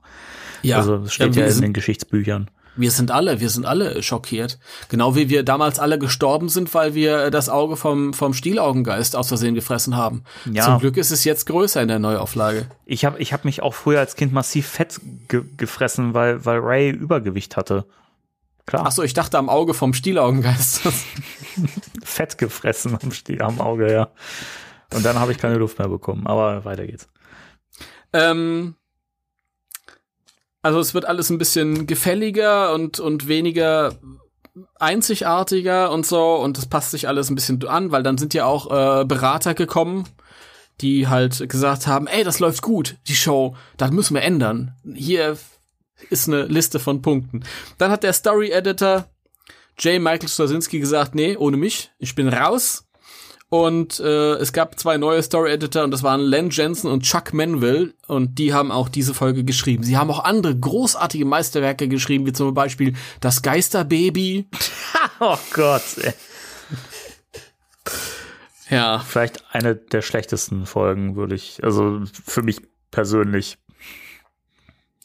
Ja, also es steht wir ja in sind- den Geschichtsbüchern. Wir sind alle, wir sind alle schockiert. Genau wie wir damals alle gestorben sind, weil wir das Auge vom, vom Stielaugengeist aus Versehen gefressen haben. Ja. Zum Glück ist es jetzt größer in der Neuauflage. Ich habe ich hab mich auch früher als Kind massiv fett ge gefressen, weil, weil Ray Übergewicht hatte. Klar, Ach so, ich dachte am Auge vom Stielaugengeist. fett gefressen am, Sti- am Auge, ja. Und dann habe ich keine Luft mehr bekommen. Aber weiter geht's. ähm, also es wird alles ein bisschen gefälliger und, und weniger einzigartiger und so und das passt sich alles ein bisschen an, weil dann sind ja auch äh, Berater gekommen, die halt gesagt haben, ey, das läuft gut, die Show, das müssen wir ändern. Hier ist eine Liste von Punkten. Dann hat der Story Editor J. Michael Straczynski gesagt, nee, ohne mich, ich bin raus. Und äh, es gab zwei neue Story Editor und das waren Len Jensen und Chuck Manville und die haben auch diese Folge geschrieben. Sie haben auch andere großartige Meisterwerke geschrieben, wie zum Beispiel Das Geisterbaby. Oh Gott. Ey. Ja, Vielleicht eine der schlechtesten Folgen, würde ich, also für mich persönlich.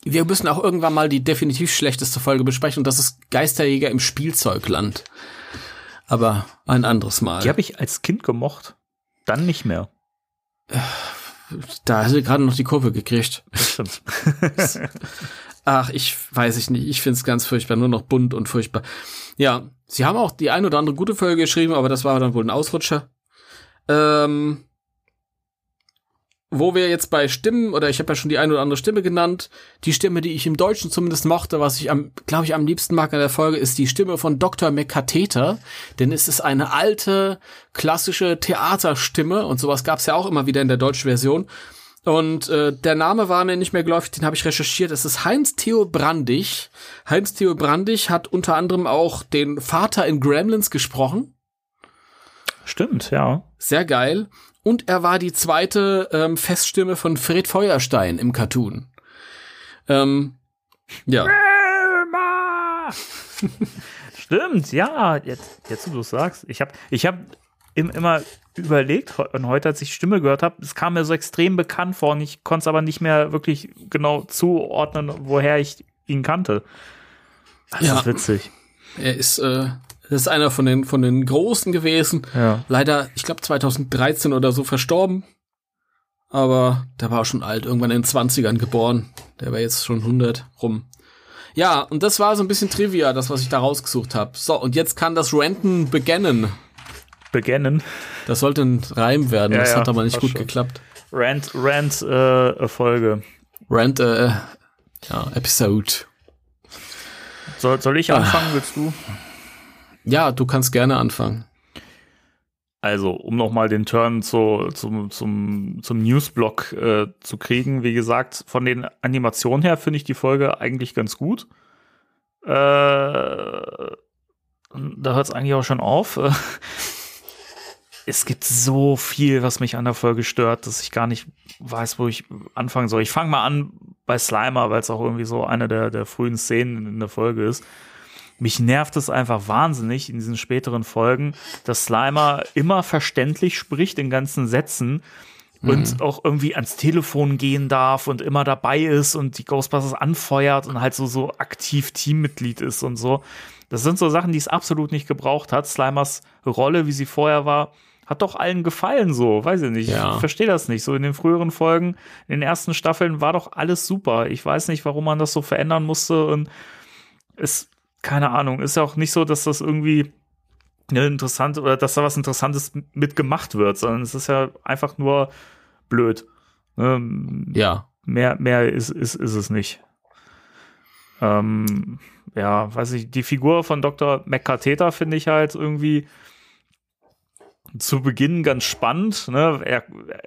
wir müssen auch irgendwann mal die definitiv schlechteste Folge besprechen und das ist Geisterjäger im Spielzeugland. Aber ein anderes Mal. Die habe ich als Kind gemocht. Dann nicht mehr. da hast du gerade noch die Kurve gekriegt. Das stimmt. Ach, ich weiß ich nicht. Ich find's ganz furchtbar. Nur noch bunt und furchtbar. Ja, sie haben auch die ein oder andere gute Folge geschrieben, aber das war dann wohl ein Ausrutscher. Ähm, wo wir jetzt bei Stimmen, oder ich habe ja schon die ein oder andere Stimme genannt, die Stimme, die ich im Deutschen zumindest mochte, was ich am, glaube ich, am liebsten mag an der Folge, ist die Stimme von Dr. McCatheter, denn es ist eine alte, klassische Theaterstimme und sowas gab's ja auch immer wieder in der deutschen Version. Und äh, der Name war mir nicht mehr geläufig, den habe ich recherchiert. Es ist Heinz Theo Brandig. Heinz Theo Brandig hat unter anderem auch den Vater in Gremlins gesprochen. Stimmt, ja. Sehr geil. Und er war die zweite ähm, Feststimme von Fred Feuerstein im Cartoon. Ähm, ja. Stimmt, ja. Jetzt, jetzt wo du es sagst. Ich habe ich hab im, immer überlegt und heute, als ich die Stimme gehört habe, es kam mir so extrem bekannt vor und ich konnte es aber nicht mehr wirklich genau zuordnen, woher ich ihn kannte. Das Ja. ist witzig. Er ist, äh, das ist einer von den, von den Großen gewesen. Ja. Leider, ich glaube 2013 oder so verstorben. Aber der war schon alt, irgendwann in den 20ern geboren. Der war jetzt schon 100 rum. Ja, und das war so ein bisschen Trivia, das, was ich da rausgesucht habe. So, und jetzt kann das Ranten beginnen. Beginnen. Das sollte ein Reim werden, Ja, das ja, hat aber nicht gut schon. geklappt. Rant, Rant, äh, Folge. Rant, äh, ja, Episode. Soll, soll ich anfangen, willst du? Ja, du kannst gerne anfangen. Also, um nochmal den Turn zu, zum, zum, zum Newsblock äh, zu kriegen, wie gesagt, von den Animationen her finde ich die Folge eigentlich ganz gut. Äh, da hört es eigentlich auch schon auf. es gibt so viel, was mich an der Folge stört, dass ich gar nicht weiß, wo ich anfangen soll. Ich fange mal an bei Slimer, weil es auch irgendwie so eine der, der frühen Szenen in der Folge ist. Mich nervt es einfach wahnsinnig in diesen späteren Folgen, dass Slimer immer verständlich spricht in ganzen Sätzen und auch irgendwie ans Telefon gehen darf und immer dabei ist und die Ghostbusters anfeuert und halt so, so aktiv Teammitglied ist und so. Das sind so Sachen, die es absolut nicht gebraucht hat. Slimers Rolle, wie sie vorher war, hat doch allen gefallen so, weiß ich nicht. Ja. Ich verstehe das nicht. So in den früheren Folgen, in den ersten Staffeln war doch alles super. Ich weiß nicht, warum man das so verändern musste und es, keine Ahnung, ist ja auch nicht so, dass das irgendwie eine interessante oder dass da was Interessantes mitgemacht wird, sondern es ist ja einfach nur blöd. Ähm, Ja. mehr, mehr ist, ist, ist es nicht. Ähm, ja, weiß ich, die Figur von Dr. McCarteta finde ich halt irgendwie zu Beginn ganz spannend. Ne? Er, er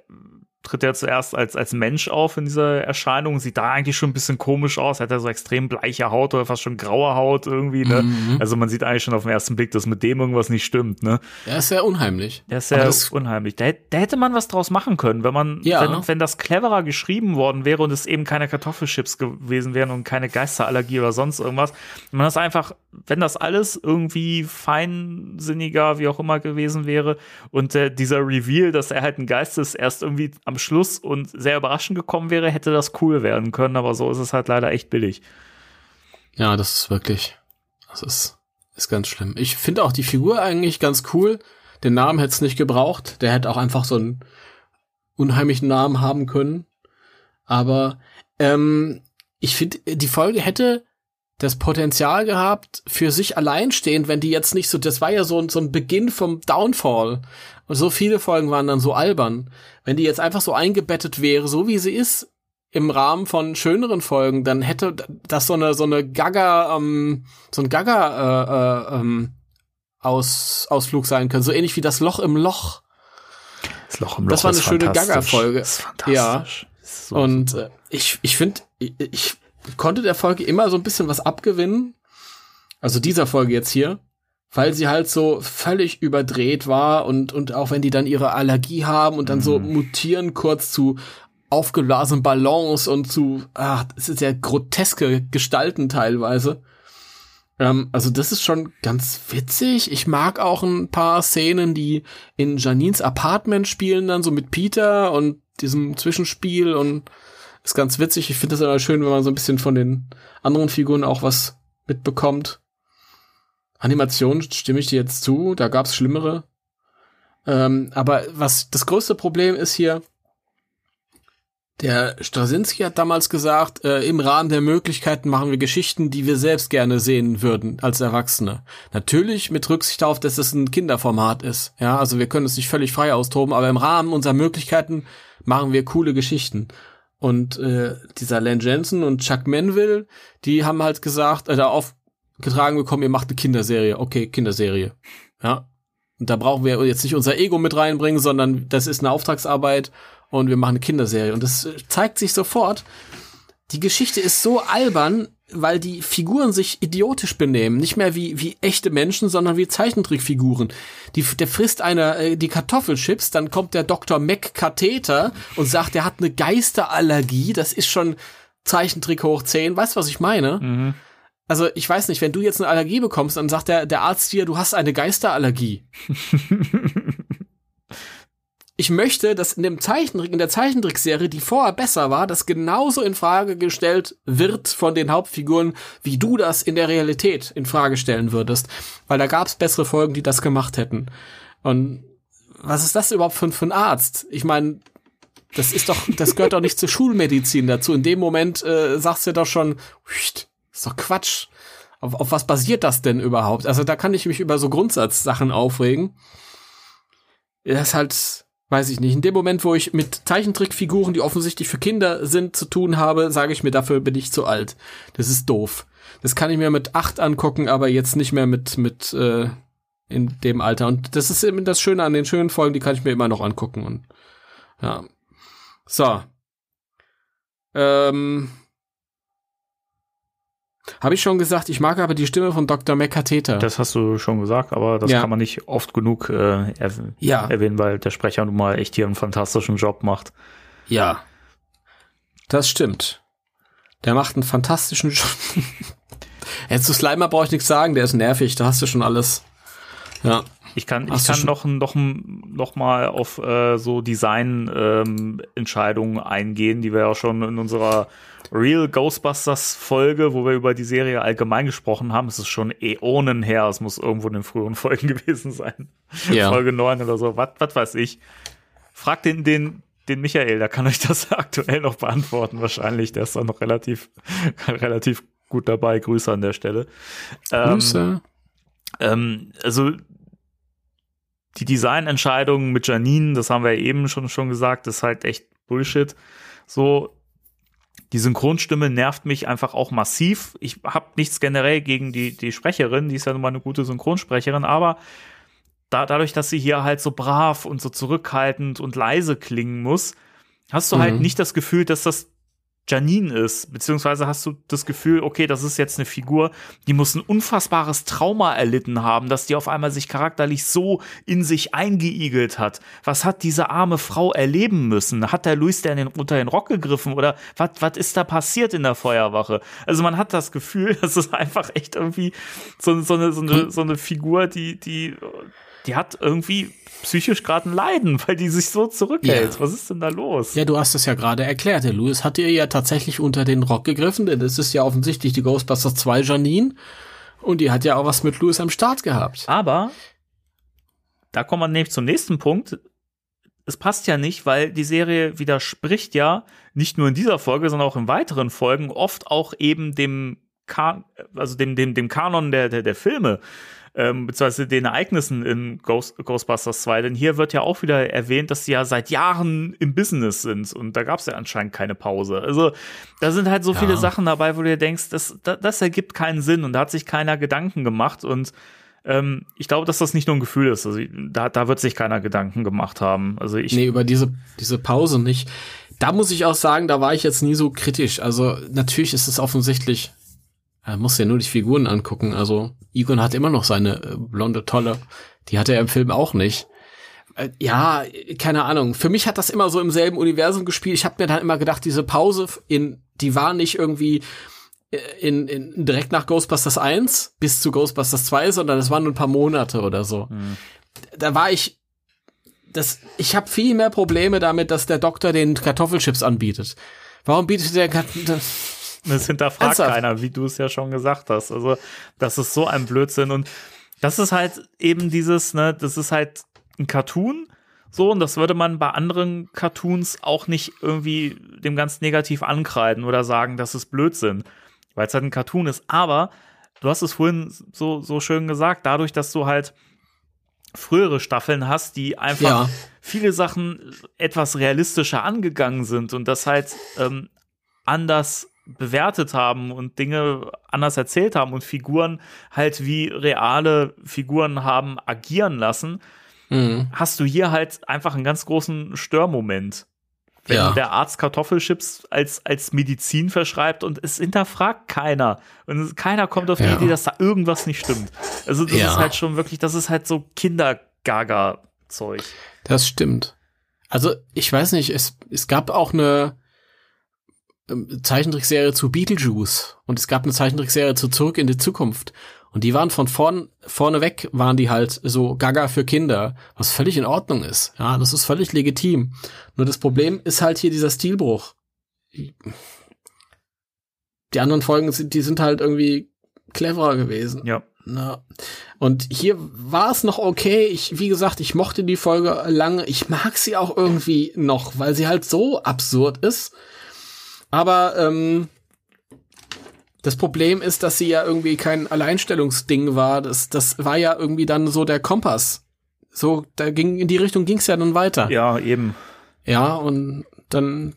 tritt ja zuerst als, als Mensch auf in dieser Erscheinung, sieht da eigentlich schon ein bisschen komisch aus, hat er so extrem bleiche Haut oder fast schon graue Haut irgendwie. Ne? Mhm. Also man sieht eigentlich schon auf den ersten Blick, dass mit dem irgendwas nicht stimmt. Ne? Er ist sehr unheimlich. Der ist sehr unheimlich. Da, da hätte man was draus machen können, wenn man, Ja. wenn, wenn das cleverer geschrieben worden wäre und es eben keine Kartoffelchips gewesen wären und keine Geisterallergie oder sonst irgendwas. Wenn man das einfach, wenn das alles irgendwie feinsinniger, wie auch immer gewesen wäre und äh, dieser Reveal, dass er halt ein Geist ist, erst irgendwie am Schluss und sehr überraschend gekommen wäre, hätte das cool werden können, aber so ist es halt leider echt billig. Ja, das ist wirklich, das ist, ist ganz schlimm. Ich finde auch die Figur eigentlich ganz cool. Den Namen hätte es nicht gebraucht. Der hätte auch einfach so einen unheimlichen Namen haben können. Aber ähm, ich finde, die Folge hätte das Potenzial gehabt, für sich alleinstehend, wenn die jetzt nicht so, das war ja so, ein- so ein Beginn vom Downfall. Und so viele Folgen waren dann so albern. Wenn die jetzt einfach so eingebettet wäre, so wie sie ist, im Rahmen von schöneren Folgen, dann hätte das so eine so eine Gaga ähm, so ein Gaga äh, äh, ähm, aus Ausflug sein können, so ähnlich wie das Loch im Loch. Das Loch im Das war eine schöne. Gaga-Folge. Ja. So Und äh, ich ich finde ich, ich konnte der Folge immer so ein bisschen was abgewinnen. Also dieser Folge jetzt hier, weil sie halt so völlig überdreht war und und auch wenn die dann ihre Allergie haben und dann so Mhm. mutieren kurz zu aufgeblasenen Ballons und zu, ach, das ist ja groteske Gestalten teilweise. Ähm, also das ist schon ganz witzig. Ich mag auch ein paar Szenen, die in Janines Apartment spielen, dann so mit Peter und diesem Zwischenspiel und ist ganz witzig. Ich finde das immer schön, wenn man so ein bisschen von den anderen Figuren auch was mitbekommt. Animation stimme ich dir jetzt zu, da gab's schlimmere. Ähm, aber was das größte Problem ist hier, Der Straczynski hat damals gesagt, äh, im Rahmen der Möglichkeiten machen wir Geschichten, die wir selbst gerne sehen würden als Erwachsene. Natürlich mit Rücksicht darauf, dass es ein Kinderformat ist. Ja, also wir können es nicht völlig frei austoben, aber im Rahmen unserer Möglichkeiten machen wir coole Geschichten. Und äh, dieser Len Jensen und Chuck Manville, die haben halt gesagt, äh, da aufgetragen bekommen, ihr macht eine Kinderserie. Okay, Kinderserie. Ja. Und da brauchen wir jetzt nicht unser Ego mit reinbringen, sondern das ist eine Auftragsarbeit und wir machen eine Kinderserie. Und das äh, zeigt sich sofort. Die Geschichte ist so albern, weil die Figuren sich idiotisch benehmen. Nicht mehr wie, wie echte Menschen, sondern wie Zeichentrickfiguren. Die, der frisst einer äh, die Kartoffelchips, dann kommt der Dr. McKatheter und sagt, er hat eine Geisterallergie. Das ist schon Zeichentrick hoch 10. Weißt du, was ich meine? Mhm. Also ich weiß nicht, wenn du jetzt eine Allergie bekommst, dann sagt der, der Arzt dir, du hast eine Geisterallergie. ich möchte, dass in dem Zeichentrick, in der Zeichentrickserie, die vorher besser war, das genauso in Frage gestellt wird von den Hauptfiguren, wie du das in der Realität in Frage stellen würdest. Weil da gab es bessere Folgen, die das gemacht hätten. Und was ist das überhaupt für, für ein Arzt? Ich meine, das ist doch, das gehört doch nicht zur Schulmedizin dazu. In dem Moment äh, sagst du doch schon, ist doch Quatsch. Auf, auf was basiert das denn überhaupt? Also da kann ich mich über so Grundsatzsachen aufregen. Das ist halt, weiß ich nicht. In dem Moment, wo ich mit Zeichentrickfiguren, die offensichtlich für Kinder sind, zu tun habe, sage ich mir, dafür bin ich zu alt. Das ist doof. Das kann ich mir mit acht angucken, aber jetzt nicht mehr mit, mit, äh, in dem Alter. Und das ist eben das Schöne an den schönen Folgen, die kann ich mir immer noch angucken. Und ja. So. Ähm. Habe ich schon gesagt, ich mag aber die Stimme von Dr. McCatheter. Das hast du schon gesagt, aber das Ja. kann man nicht oft genug äh, erw Ja. erwähnen, weil der Sprecher nun mal echt hier einen fantastischen Job macht. Ja. Das stimmt. Der macht einen fantastischen Job. Jetzt zu Slimer brauche ich nichts sagen, der ist nervig, da hast du schon alles. Ja. Ich kann, ich Hast kann schon- noch, noch, noch mal auf äh, so Design-Entscheidungen eingehen, die wir ja schon in unserer Real Ghostbusters Folge, wo wir über die Serie allgemein gesprochen haben. Es ist schon Äonen her. Es muss irgendwo in den früheren Folgen gewesen sein. Ja. Folge 9 oder so. Was, was weiß ich. Frag den, den, den Michael, der kann euch das aktuell noch beantworten, wahrscheinlich. Der ist da noch relativ, relativ gut dabei. Grüße an der Stelle. Ähm, Grüße. ähm, also die Designentscheidung mit Janine, das haben wir eben schon, schon gesagt, ist halt echt Bullshit. So, die Synchronstimme nervt mich einfach auch massiv. Ich habe nichts generell gegen die, die Sprecherin, die ist ja nun mal eine gute Synchronsprecherin, aber da, dadurch, dass sie hier halt so brav und so zurückhaltend und leise klingen muss, hast du halt Mhm. nicht das Gefühl, dass das Janine ist, beziehungsweise hast du das Gefühl, okay, das ist jetzt eine Figur, die muss ein unfassbares Trauma erlitten haben, dass die auf einmal sich charakterlich so in sich eingeigelt hat. Was hat diese arme Frau erleben müssen? Hat der Luis der den, unter den Rock gegriffen oder was, was ist da passiert in der Feuerwache? Also man hat das Gefühl, das ist einfach echt irgendwie so, so, eine, so, eine, so eine Figur, die, die, die hat irgendwie psychisch gerade ein Leiden, weil die sich so zurückhält. Ja. Was ist denn da los? Ja, du hast es ja gerade erklärt. Der Louis hat ihr ja tatsächlich unter den Rock gegriffen, denn es ist ja offensichtlich die Ghostbusters 2 Janine. Und die hat ja auch was mit Louis am Start gehabt. Aber da kommen wir nämlich zum nächsten Punkt. Es passt ja nicht, weil die Serie widerspricht ja nicht nur in dieser Folge, sondern auch in weiteren Folgen oft auch eben dem Kan also dem, dem, dem Kanon der, der, der Filme, ähm, beziehungsweise den Ereignissen in Ghost, Ghostbusters 2. Denn hier wird ja auch wieder erwähnt, dass sie ja seit Jahren im Business sind und da gab es ja anscheinend keine Pause. Also da sind halt so Ja. viele Sachen dabei, wo du dir denkst, das, das, das ergibt keinen Sinn und da hat sich keiner Gedanken gemacht und ähm, ich glaube, dass das nicht nur ein Gefühl ist. Also da, da wird sich keiner Gedanken gemacht haben. Also ich, Nee, über diese, diese Pause nicht. Da muss ich auch sagen, da war ich jetzt nie so kritisch. Also natürlich ist es offensichtlich, man muss ja nur die Figuren angucken. Also Egon hat immer noch seine äh, blonde Tolle. Die hat er im Film auch nicht. Äh, Ja, keine Ahnung. Für mich hat das immer so im selben Universum gespielt. Ich habe mir dann immer gedacht, diese Pause in, die war nicht irgendwie äh, in, in direkt nach Ghostbusters 1 bis zu Ghostbusters 2, sondern es waren nur ein paar Monate oder so. Da war ich das, ich habe viel mehr Probleme damit, dass der Doktor den Kartoffelchips anbietet. Warum bietet der Kat das hinterfragt Ernsthaft? keiner, wie du es ja schon gesagt hast. Also das ist so ein Blödsinn und das ist halt eben dieses, ne, das ist halt ein Cartoon. So, und das würde man bei anderen Cartoons auch nicht irgendwie dem ganz negativ ankreiden oder sagen, das ist Blödsinn, weil es halt ein Cartoon ist. Aber du hast es vorhin so, so schön gesagt, dadurch, dass du halt frühere Staffeln hast, die einfach Ja. viele Sachen etwas realistischer angegangen sind und das halt ähm, anders bewertet haben und Dinge anders erzählt haben und Figuren halt wie reale Figuren haben agieren lassen, Mhm. hast du hier halt einfach einen ganz großen Störmoment. Wenn Ja. der Arzt Kartoffelchips als, als Medizin verschreibt und es hinterfragt keiner. Und keiner kommt auf die Ja. Idee, dass da irgendwas nicht stimmt. Also das Ja. ist halt schon wirklich, das ist halt so Kindergaga-Zeug. Das stimmt. Also, ich weiß nicht, es, es gab auch eine Zeichentrickserie zu Beetlejuice und es gab eine Zeichentrickserie zu Zurück in die Zukunft. Und die waren von vorn, vorne weg, waren die halt so Gaga für Kinder, was völlig in Ordnung ist. Ja, das ist völlig legitim. Nur das Problem ist halt hier dieser Stilbruch. Die anderen Folgen sind, die sind halt irgendwie cleverer gewesen. Ja. Na. Und hier war es noch okay. Ich, wie gesagt, ich mochte die Folge lange. Ich mag sie auch irgendwie noch, weil sie halt so absurd ist. Aber ähm, das Problem ist, dass sie ja irgendwie kein Alleinstellungsding war. Das, das war ja irgendwie dann so der Kompass. So, da ging in die Richtung ging's ja dann weiter. Ja, eben. Ja, und dann,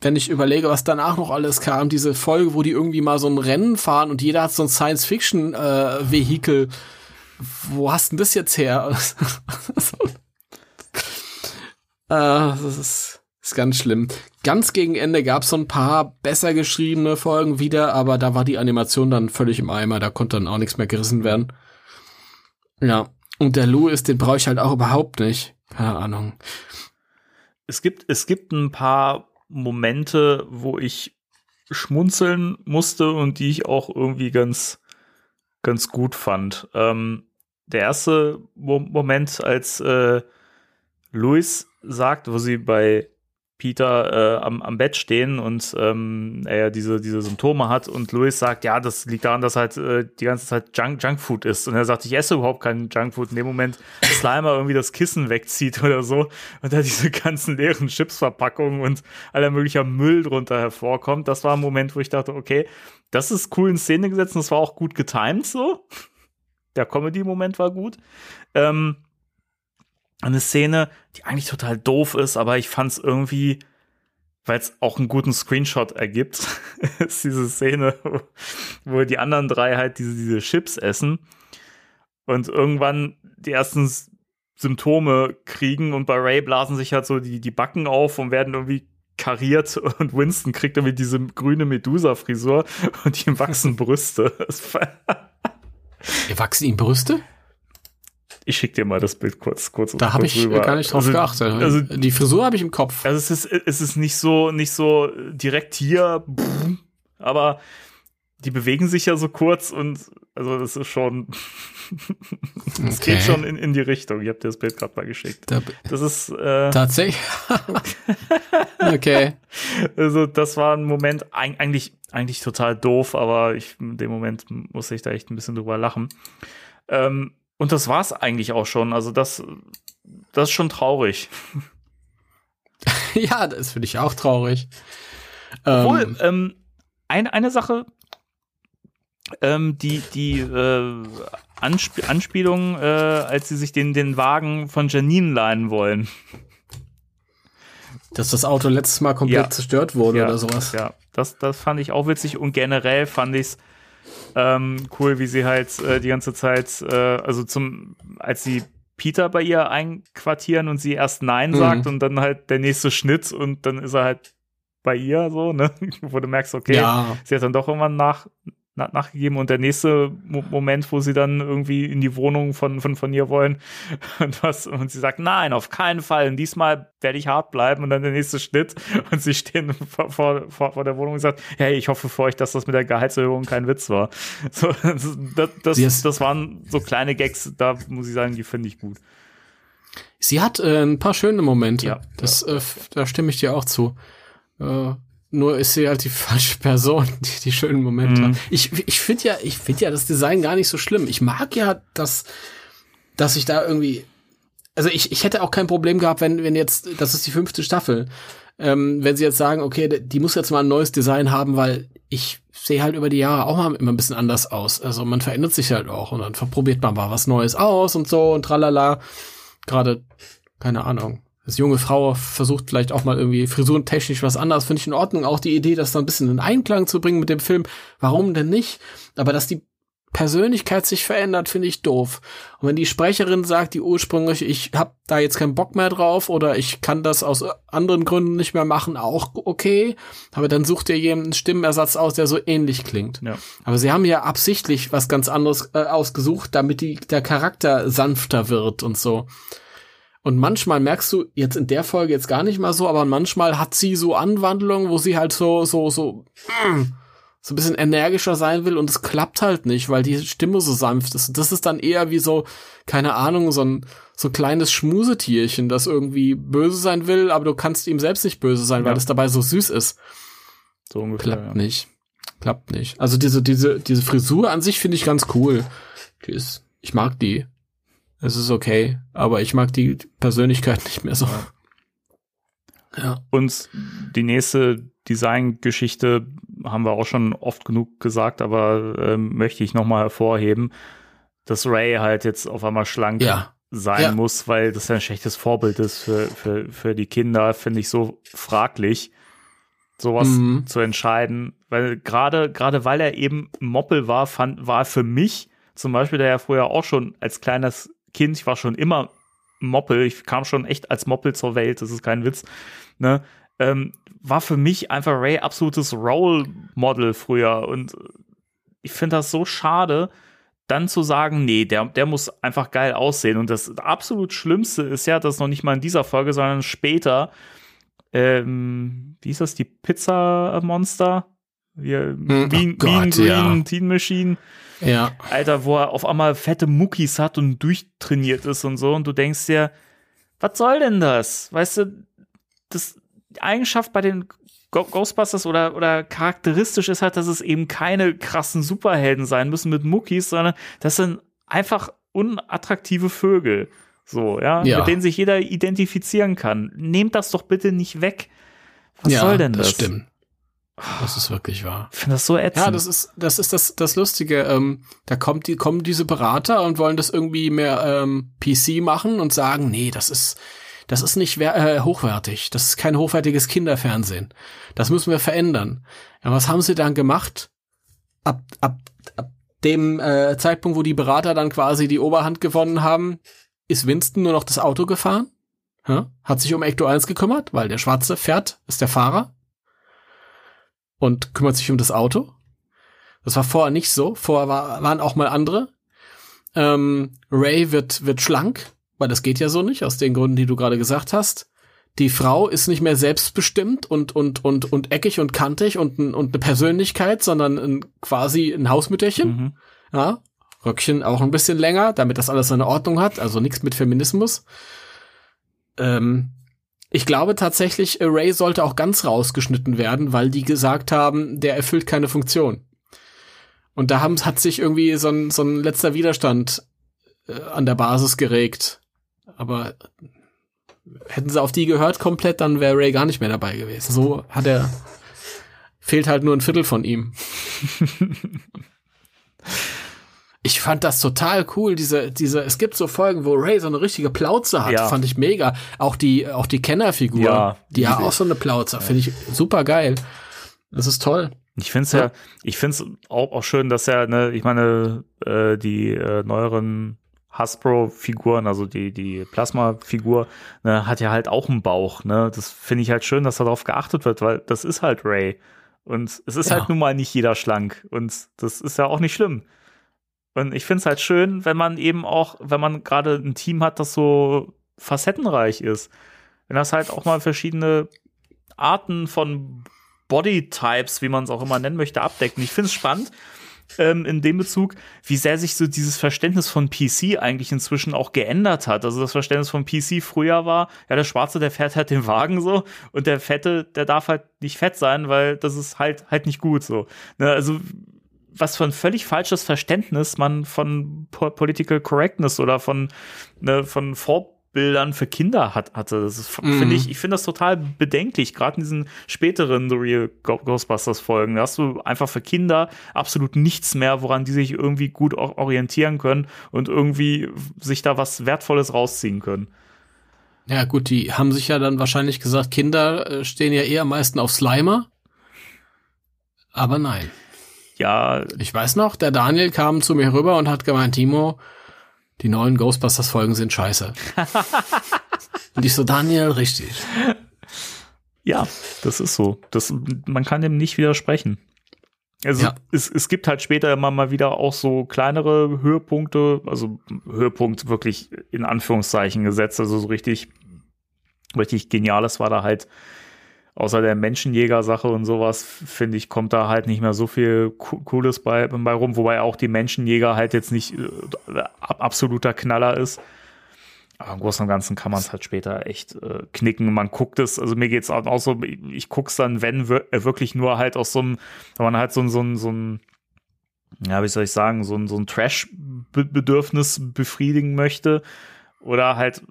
wenn ich überlege, was danach noch alles kam, diese Folge, wo die irgendwie mal so ein Rennen fahren und jeder hat so ein Science-Fiction-Vehikel. wo hast denn das jetzt her? äh, das ist, ist ganz schlimm. Ganz gegen Ende gab es so ein paar besser geschriebene Folgen wieder, aber da war die Animation dann völlig im Eimer, da konnte dann auch nichts mehr gerissen werden. Ja, und der Lou ist, den brauche ich halt auch überhaupt nicht. Keine Ahnung. Es gibt, es gibt ein paar Momente, wo ich schmunzeln musste und die ich auch irgendwie ganz, ganz gut fand. Ähm, der erste Mo Moment, als äh, Louis sagt, wo sie bei Peter äh, am, am Bett stehen und ähm, er diese, diese Symptome hat und Louis sagt, ja, das liegt daran, dass halt äh, die ganze Zeit Junk, Junkfood ist. Und er sagt, ich esse überhaupt keinen Junkfood. In dem Moment Slimer irgendwie das Kissen wegzieht oder so und da diese ganzen leeren Chipsverpackungen und aller möglicher Müll drunter hervorkommt. Das war ein Moment, wo ich dachte, okay, das ist cool in Szene gesetzt und das war auch gut getimed so. Der Comedy-Moment war gut. Ähm, eine Szene, die eigentlich total doof ist, aber ich fand es irgendwie, weil es auch einen guten Screenshot ergibt, ist diese Szene, wo, die anderen drei halt diese, diese Chips essen und irgendwann die ersten Symptome kriegen und bei Ray blasen sich halt so die, die Backen auf und werden irgendwie kariert und Winston kriegt irgendwie diese grüne Medusa-Frisur und ihm wachsen Brüste. Das war- Wachsen ihm Brüste? Ich schick dir mal das Bild kurz, kurz Da habe ich rüber. gar nicht drauf Also, geachtet. Also die Frisur habe ich im Kopf. Also es ist, es ist nicht so, nicht so direkt hier, aber die bewegen sich ja so kurz und also das ist schon, es Okay. geht schon in, in die Richtung. Ich habe dir das Bild gerade mal geschickt. Da, Das ist, äh, tatsächlich. okay. also das war ein Moment eig- eigentlich, eigentlich total doof, aber ich, in dem Moment musste ich da echt ein bisschen drüber lachen. Ähm, und das war's eigentlich auch schon. Also das, das ist schon traurig. Ja, das finde ich auch traurig. Obwohl, Ähm, ähm, ein, eine Sache, ähm, die, die äh, Ansp Anspielung, äh, als sie sich den, den Wagen von Janine leihen wollen. dass das Auto letztes Mal komplett Ja. zerstört wurde ja, oder sowas. Ja, das, das fand ich auch witzig und generell fand ich es ähm, cool, wie sie halt äh, die ganze Zeit, äh, also zum, als sie Peter bei ihr einquartieren und sie erst Nein Mhm. sagt und dann halt der nächste Schnitt und dann ist er halt bei ihr so, ne? Wo du merkst, okay, Ja. sie hat dann doch irgendwann nach, nach, nachgegeben und der nächste Mo Moment, wo sie dann irgendwie in die Wohnung von, von, von ihr wollen und was, und sie sagt, nein, auf keinen Fall, und diesmal werde ich hart bleiben und dann der nächste Schnitt und sie stehen vor, vor, vor der Wohnung und sagt, hey, ich hoffe für euch, dass das mit der Gehaltserhöhung kein Witz war. So, das, das, das waren so kleine Gags, da muss ich sagen, die finde ich gut. Sie hat äh, ein paar schöne Momente. Ja, das, Äh, f- da stimme ich dir auch zu. Äh, nur ist sie halt die falsche Person, die die schönen Momente Mhm. hat. Ich, ich finde ja, ich finde ja das Design gar nicht so schlimm. Ich mag ja, dass, dass ich da irgendwie, also ich, ich hätte auch kein Problem gehabt, wenn, wenn jetzt, das ist die fünfte Staffel, ähm, wenn sie jetzt sagen, okay, die muss jetzt mal ein neues Design haben, weil ich sehe halt über die Jahre auch mal immer ein bisschen anders aus. Also man verändert sich halt auch und dann probiert man mal was Neues aus und so und tralala. Gerade, keine Ahnung. Als junge Frau versucht vielleicht auch mal irgendwie frisurentechnisch was anderes, finde ich in Ordnung. Auch die Idee, das dann ein bisschen in Einklang zu bringen mit dem Film. Warum denn nicht? Aber dass die Persönlichkeit sich verändert, finde ich doof. Und wenn die Sprecherin sagt, die ursprünglich, ich habe da jetzt keinen Bock mehr drauf oder ich kann das aus anderen Gründen nicht mehr machen, auch okay. Aber dann sucht ihr jemanden Stimmenersatz aus, der so ähnlich klingt. Ja. Aber sie haben ja absichtlich was ganz anderes äh, ausgesucht, damit die, der Charakter sanfter wird und so. Und manchmal merkst du jetzt in der Folge jetzt gar nicht mal so, aber manchmal hat sie so Anwandlungen, wo sie halt so, so, so, mm, so ein bisschen energischer sein will und es klappt halt nicht, weil die Stimme so sanft ist. Das ist dann eher wie so, keine Ahnung, so ein so ein kleines Schmusetierchen, das irgendwie böse sein will, aber du kannst ihm selbst nicht böse sein, weil Ja. es dabei so süß ist. So ungefähr. Klappt ja. nicht. Klappt nicht. Also diese, diese, diese Frisur an sich finde ich ganz cool. Die ist, ich mag die. Es ist okay, aber ich mag die Persönlichkeit nicht mehr so. Ja. Und die nächste Designgeschichte haben wir auch schon oft genug gesagt, aber ähm, möchte ich nochmal hervorheben, dass Ray halt jetzt auf einmal schlank Ja. sein Ja. muss, weil das ja ein schlechtes Vorbild ist für, für, für die Kinder, finde ich so fraglich, sowas Mhm. zu entscheiden. Weil gerade, gerade weil er eben Moppel war, fand, war für mich zum Beispiel, der ja früher auch schon als kleines Kind, ich war schon immer Moppel, ich kam schon echt als Moppel zur Welt, das ist kein Witz, ne? Ähm, war für mich einfach Ray absolutes Role Model früher und ich finde das so schade, dann zu sagen, nee, der, der muss einfach geil aussehen. Und das absolut Schlimmste ist ja, dass noch nicht mal in dieser Folge, sondern später, ähm, wie ist das, die Pizza-Monster? Wir, Hm, Mean, oh mean Gott, Green ja. Teen Machine. Ja. Alter, wo er auf einmal fette Muckis hat und durchtrainiert ist und so. Und du denkst dir, was soll denn das? Weißt du, das die Eigenschaft bei den Ghostbusters oder, oder charakteristisch ist halt, dass es eben keine krassen Superhelden sein müssen mit Muckis, sondern das sind einfach unattraktive Vögel. So, ja, Ja. mit denen sich jeder identifizieren kann. Nehmt das doch bitte nicht weg. Was ja, soll denn das? Das stimmt. Das ist wirklich wahr. Ich finde das so ätzend. Ja, das ist das ist das das Lustige. Ähm, da kommt die kommen diese Berater und wollen das irgendwie mehr ähm, PC machen und sagen, nee, das ist das ist nicht äh, hochwertig. Das ist kein hochwertiges Kinderfernsehen. Das müssen wir verändern. Ja, was haben sie dann gemacht? Ab ab ab dem äh, Zeitpunkt, wo die Berater dann quasi die Oberhand gewonnen haben, ist Winston nur noch das Auto gefahren. Hat sich um Ecto 1 gekümmert, weil der Schwarze fährt, ist der Fahrer und kümmert sich um das Auto. Das war vorher nicht so. Vorher war, waren auch mal andere. Ähm, Ray wird, wird schlank, weil das geht ja so nicht, aus den Gründen, die du gerade gesagt hast. Die Frau ist nicht mehr selbstbestimmt und, und, und, und eckig und kantig und, und eine Persönlichkeit, sondern ein, quasi ein Hausmütterchen. Mhm. Ja. Röckchen auch ein bisschen länger, damit das alles seine Ordnung hat, also nichts mit Feminismus. Ähm, ich glaube tatsächlich, Ray sollte auch ganz rausgeschnitten werden, weil die gesagt haben, der erfüllt keine Funktion. Und da haben, hat sich irgendwie so ein, so ein letzter Widerstand äh, an der Basis geregt. Aber hätten sie auf die gehört komplett, dann wäre Ray gar nicht mehr dabei gewesen. So hat er, fehlt halt nur ein Viertel von ihm. Ich fand das total cool, diese, diese, es gibt so Folgen, wo Ray so eine richtige Plauze hat, Ja. fand ich mega. Auch die, auch die Kennerfigur, Ja, die hat auch so eine Plauze, finde ich super geil. Das ist toll. Ich finde es ja, ich finde es auch, auch schön, dass er, ne, ich meine, äh, die äh, neueren Hasbro-Figuren, also die, die Plasma-Figur, ne, hat ja halt auch einen Bauch, ne. Das finde ich halt schön, dass darauf geachtet wird, weil das ist halt Ray. Und es ist Ja. halt nun mal nicht jeder schlank. Und das ist ja auch nicht schlimm. Und ich finde es halt schön, wenn man eben auch, wenn man gerade ein Team hat, das so facettenreich ist. Wenn das halt auch mal verschiedene Arten von Bodytypes, wie man es auch immer nennen möchte, abdeckt. Und ich finde es spannend ähm, in dem Bezug, wie sehr sich so dieses Verständnis von PC eigentlich inzwischen auch geändert hat. Also das Verständnis von PC früher war, ja, der Schwarze, der fährt halt den Wagen so und der Fette, der darf halt nicht fett sein, weil das ist halt halt nicht gut so. Ne, also was für ein völlig falsches Verständnis man von Po- Political Correctness oder von, ne, von Bildern für Kinder hat, hatte. Das ist, Mhm. finde ich, ich finde das total bedenklich, gerade in diesen späteren The Real Ghostbusters Folgen. Da hast du einfach für Kinder absolut nichts mehr, woran die sich irgendwie gut or- orientieren können und irgendwie sich da was Wertvolles rausziehen können. Ja, gut, die haben sich ja dann wahrscheinlich gesagt, Kinder äh, stehen ja eher am meisten auf Slimer. Aber nein. Ja, Ich weiß noch, der Daniel kam zu mir rüber und hat gemeint, Timo, die neuen Ghostbusters-Folgen sind scheiße. und ich so, Daniel, richtig. Ja, das ist so. Das, man kann dem nicht widersprechen. Also Ja. es, es gibt halt später immer mal wieder auch so kleinere Höhepunkte, also Höhepunkt wirklich in Anführungszeichen gesetzt, also so richtig, richtig geniales war da halt, außer der Menschenjäger-Sache und sowas, finde ich, kommt da halt nicht mehr so viel Co- Cooles bei, bei rum, wobei auch die Menschenjäger halt jetzt nicht äh, ab- absoluter Knaller ist. Aber im Großen und Ganzen kann man es halt später echt äh, knicken. Man guckt es, also mir geht's auch, auch so, ich guck's dann, wenn äh, wirklich nur halt aus so einem, wenn man halt so ein, so ein, so ein, ja, wie soll ich sagen, so ein, so ein Trash-Bedürfnis befriedigen möchte. Oder halt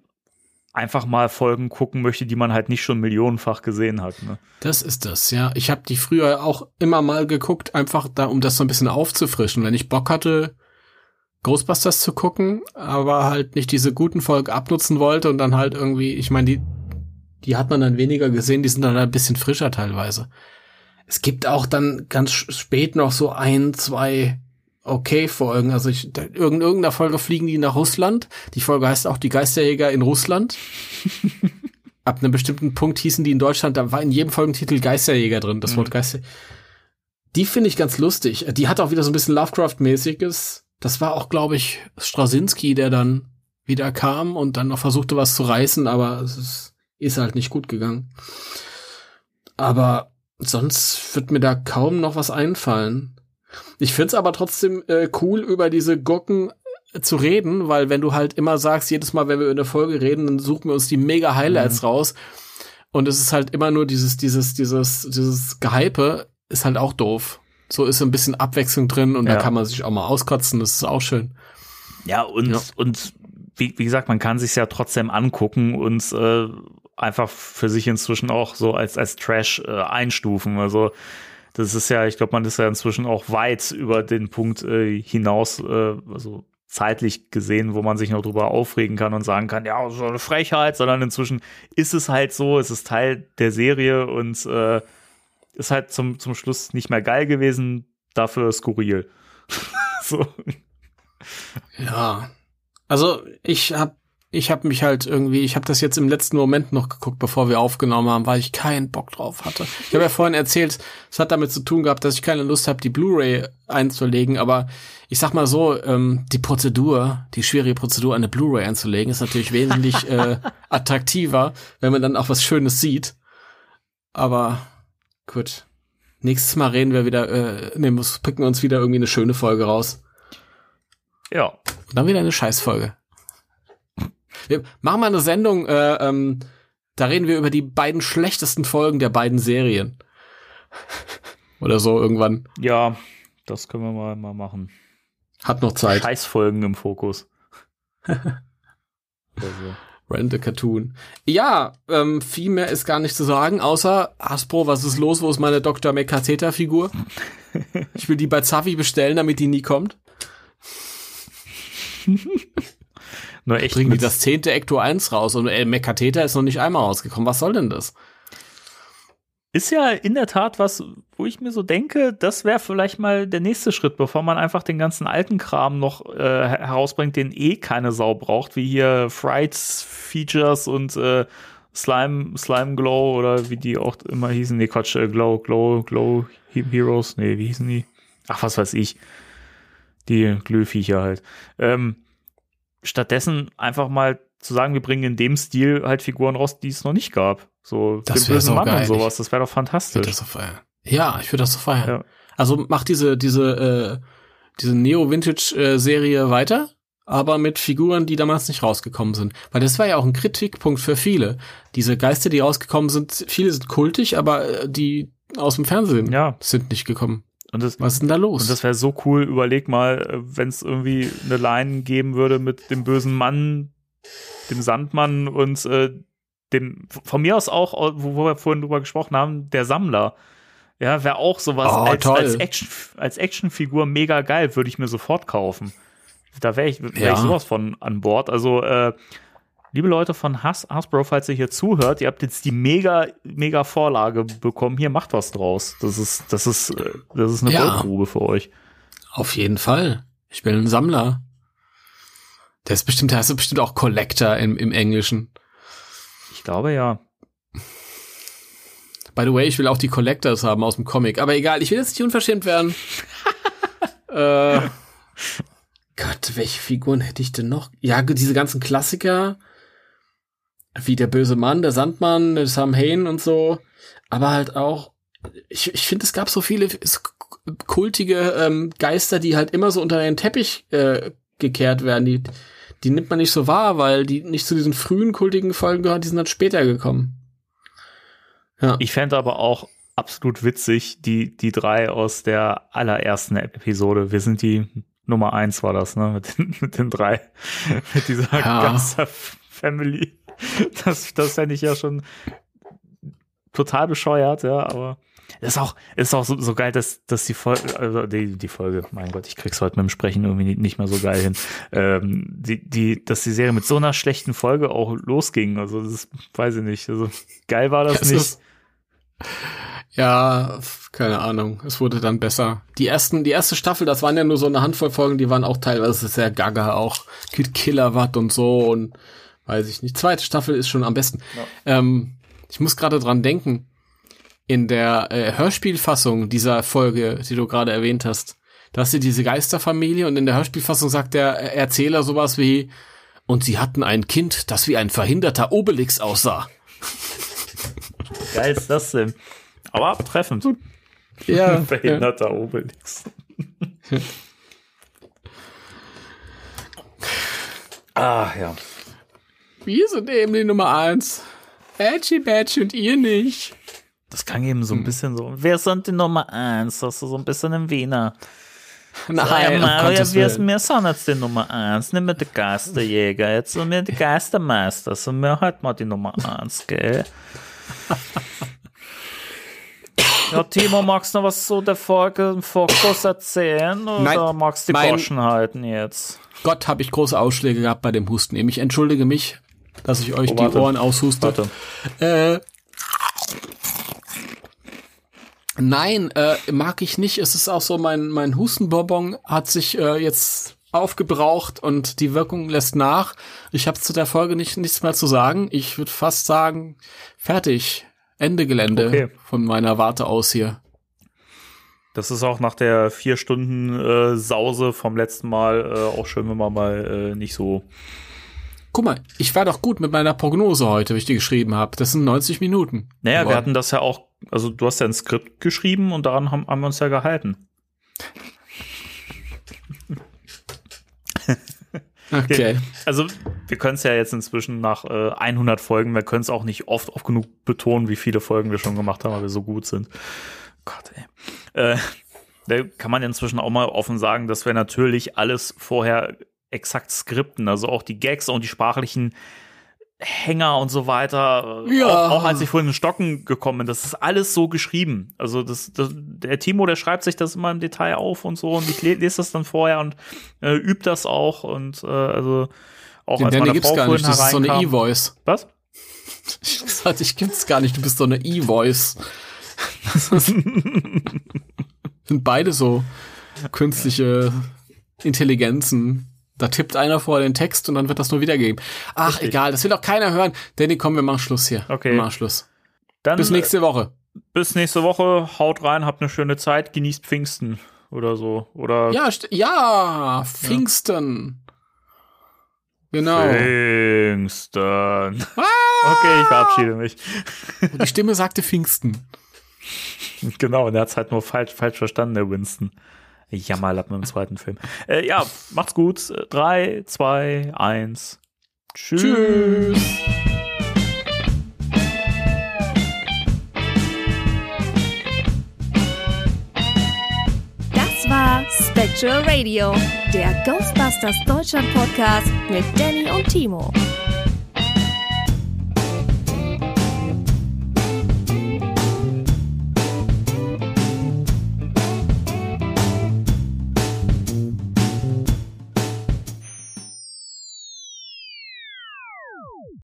einfach mal Folgen gucken möchte, die man halt nicht schon millionenfach gesehen hat. Ne? Das ist das, ja. Ich habe die früher auch immer mal geguckt, einfach da, um das so ein bisschen aufzufrischen. Wenn ich Bock hatte, Ghostbusters zu gucken, aber halt nicht diese guten Folgen abnutzen wollte und dann halt irgendwie, ich meine, die, die hat man dann weniger gesehen, die sind dann ein bisschen frischer teilweise. Es gibt auch dann ganz spät noch so ein, zwei okay Folgen. Also ich, irgend- irgendeiner Folge fliegen die nach Russland. Die Folge heißt auch die Geisterjäger in Russland. Ab einem bestimmten Punkt hießen die in Deutschland, da war in jedem Folgentitel Geisterjäger drin, das Wort Geister. Die finde ich ganz lustig. Die hat auch wieder so ein bisschen Lovecraft-mäßiges. Das war auch, glaube ich, Straczynski, der dann wieder kam und dann noch versuchte, was zu reißen, aber es ist, ist halt nicht gut gegangen. Aber sonst wird mir da kaum noch was einfallen. Ich find's aber trotzdem äh, cool, über diese Gurken äh, zu reden, weil wenn du halt immer sagst, jedes Mal, wenn wir über eine Folge reden, dann suchen wir uns die mega Highlights raus. Und es ist halt immer nur dieses, dieses, dieses, dieses Gehype, ist halt auch doof. So ist ein bisschen Abwechslung drin und Ja. da kann man sich auch mal auskotzen, das ist auch schön. Ja, und, Ja. und wie, wie gesagt, man kann sich ja trotzdem angucken und äh, einfach für sich inzwischen auch so als, als Trash äh, einstufen. Also das ist ja, ich glaube, man ist ja inzwischen auch weit über den Punkt äh, hinaus, äh, also zeitlich gesehen, wo man sich noch drüber aufregen kann und sagen kann, ja, so eine Frechheit, sondern inzwischen ist es halt so, es ist Teil der Serie und äh, ist halt zum, zum Schluss nicht mehr geil gewesen, dafür skurril. so. Ja. Also ich hab ich hab mich halt irgendwie, ich habe das jetzt im letzten Moment noch geguckt, bevor wir aufgenommen haben, weil ich keinen Bock drauf hatte. Ich habe ja vorhin erzählt, es hat damit zu tun gehabt, dass ich keine Lust habe, die Blu-ray einzulegen, aber ich sag mal so, ähm, die Prozedur, die schwierige Prozedur, eine Blu-ray einzulegen, ist natürlich wesentlich äh, attraktiver, wenn man dann auch was Schönes sieht. Aber gut. Nächstes Mal reden wir wieder, äh, ne, muss, picken uns wieder irgendwie eine schöne Folge raus. Ja, Und dann wieder eine Scheißfolge. Wir machen mal eine Sendung, äh, ähm, da reden wir über die beiden schlechtesten Folgen der beiden Serien. Oder so irgendwann. ja, das können wir mal, mal machen. Hat noch Zeit. Scheißfolgen im Fokus. also. Rent a Cartoon. Ja, ähm, viel mehr ist gar nicht zu sagen, außer Hasbro, was ist los? Wo ist meine Dr. Mekateta-Figur? Ich will die bei Zavi bestellen, damit die nie kommt. Nur echt Bringen die das zehnte Ecto 1 raus und äh, Mekateta ist noch nicht einmal rausgekommen. Was soll denn das? ist ja in der Tat was, wo ich mir so denke, das wäre vielleicht mal der nächste Schritt, bevor man einfach den ganzen alten Kram noch äh, her- herausbringt, den eh keine Sau braucht, wie hier Frights, Features und äh, Slime, Slime Glow oder wie die auch immer hießen. Nee, Quatsch, äh, Glow, Glow, Glow He- Heroes. Nee, wie hießen die? Ach, was weiß ich. Die Glühviecher halt. Ähm, stattdessen einfach mal zu sagen, wir bringen in dem Stil halt Figuren raus, die es noch nicht gab. So Das den bösen so Mann geil. und sowas. Das wäre doch Ich fantastisch. würde das so feiern. Ja, ich würde das so feiern. Ja. Also mach diese, diese, äh, diese Neo-Vintage-Serie weiter, aber mit Figuren, die damals nicht rausgekommen sind. Weil das war ja auch ein Kritikpunkt für viele. Diese Geister, die rausgekommen sind, viele sind kultig, aber äh, die aus dem Fernsehen Ja. sind nicht gekommen. Und das, Was ist denn da los? und das wäre so cool. Überleg mal, wenn es irgendwie eine Line geben würde mit dem bösen Mann, dem Sandmann und äh, dem, von mir aus auch, wo, wo wir vorhin drüber gesprochen haben, der Sammler. Ja, wäre auch sowas Oh, als, als, Action, als Actionfigur mega geil, würde ich mir sofort kaufen. Da wäre ich, wär Ja. ich sowas von an Bord. Also, äh, liebe Leute von Has Hasbro, falls ihr hier zuhört, ihr habt jetzt die mega, mega Vorlage bekommen. Hier macht was draus. Das ist, das ist, äh, das ist eine Ja. Goldgrube für euch. Auf jeden Fall. Ich bin ein Sammler. Der ist bestimmt, der ist bestimmt auch Collector im, im Englischen. Ich glaube ja. By the way, ich will auch die Collectors haben aus dem Comic. Aber egal, ich will jetzt nicht unverschämt werden. äh, Gott, welche Figuren hätte ich denn noch? Ja, diese ganzen Klassiker. Wie der böse Mann, der Sandmann, Sam Hain und so. Aber halt auch, ich, ich finde, es gab so viele kultige ähm, Geister, die halt immer so unter den Teppich äh, gekehrt werden. Die, die nimmt man nicht so wahr, weil die nicht zu diesen frühen kultigen Folgen gehören, die sind dann später gekommen. Ja. Ich fände aber auch absolut witzig, die, die drei aus der allerersten Episode. Wir sind die Nummer eins, war das, ne? Mit den, mit den drei. Mit dieser Ja. ganzen Family. Das, das fände ich ja schon total bescheuert, ja, aber ist auch, ist auch so, so geil, dass, dass die Folge, also die, die Folge, mein Gott, ich krieg's heute mit dem Sprechen irgendwie nicht- mehr so geil hin. Ähm, die, die, dass die Serie mit so einer schlechten Folge auch losging. Also, das weiß ich nicht. Also, geil war das Es nicht. ist- Ja, keine Ahnung. Es wurde dann besser. Die ersten, die erste Staffel, das waren ja nur so eine Handvoll Folgen, die waren auch teilweise sehr gaga, auch Kid Killerwatt und so und weiß ich nicht. Zweite Staffel ist schon am besten. Ähm, ich muss gerade dran denken. In der äh, Hörspielfassung dieser Folge, die du gerade erwähnt hast, da hast du diese Geisterfamilie und in der Hörspielfassung sagt der Erzähler sowas wie, und sie hatten ein Kind, das wie ein verhinderter Obelix aussah. geil ist das denn? Aber treffend. Ja, Verhinderter Obelix. ah, ja. Wir sind eben die Nummer eins. Edgy Badge und ihr nicht. Das klang eben Hm. so ein bisschen so. Wer sind die Nummer eins? Das ist so ein bisschen ein Wiener. Nein, um Mario, Gottes wir, wir sind jetzt die Nummer eins, nicht mehr die Geisterjäger. Jetzt sind wir die Geistermeister. Sind wir halt mal die Nummer eins, gell? Ja, Timo, magst du noch was zu der Folge im Fokus erzählen? Oder Nein, magst du die Goschen halten jetzt? Gott, habe ich große Ausschläge gehabt bei dem Husten. Ich entschuldige mich, dass ich euch Oh, die. Ohren aushuste. Warte. Äh, nein, äh, mag ich nicht. Es ist auch so, mein, mein Hustenbonbon hat sich äh, jetzt aufgebraucht und die Wirkung lässt nach. Ich habe zu der Folge nicht, nichts mehr zu sagen. Ich würde fast sagen, fertig. Ende Gelände Okay. von meiner Warte aus hier. Das ist auch nach der vier Stunden äh, Sause vom letzten Mal äh, auch schön, wenn man mal äh, nicht so. Guck mal, ich war doch gut mit meiner Prognose heute, wie ich die geschrieben habe. Das sind 90 Minuten. Naja, wir geworden. hatten das ja auch, also du hast ja ein Skript geschrieben und daran haben, haben wir uns ja gehalten. Okay. Also wir können es ja jetzt inzwischen nach äh, 100 Folgen, wir können es auch nicht oft oft genug betonen, wie viele Folgen wir schon gemacht haben, weil wir so gut sind. Gott, ey. Äh, da kann man inzwischen auch mal offen sagen, dass wir natürlich alles vorher exakt skripten, also auch die Gags und die sprachlichen Hänger und so weiter. Ja. Auch, auch als ich vorhin in Stocken gekommen bin, das ist alles so geschrieben. Also das, das, der Timo, der schreibt sich das immer im Detail auf und so und ich le lese das dann vorher und äh, übt das auch und äh, also auch Den als Danny meine Frau gar nicht. Das ist so eine E-Voice. Was? Ich gesagt, ich gibt's gar nicht. Du bist so eine E-Voice. Sind beide so künstliche Intelligenzen. Da tippt einer vorher den Text und dann wird das nur wiedergegeben. Ach, Richtig. egal, das will auch keiner hören. Danny, komm, wir machen Schluss hier. Okay. Wir machen Schluss. Dann Bis nächste Woche. äh, bis nächste Woche. Haut rein, habt eine schöne Zeit, genießt Pfingsten oder so. Oder Ja, ja, Pfingsten. Genau. Pfingsten. Okay, ich verabschiede mich. Die Stimme sagte Pfingsten. Genau, und er hat's halt nur falsch, falsch verstanden, der Winston. Jammerlappen im zweiten Film. Äh, ja, macht's gut. Drei, zwei, eins. Tschüss. Tschüss. Das war Spectral Spectral Radio, der Ghostbusters Deutschland Podcast mit Danny und Timo.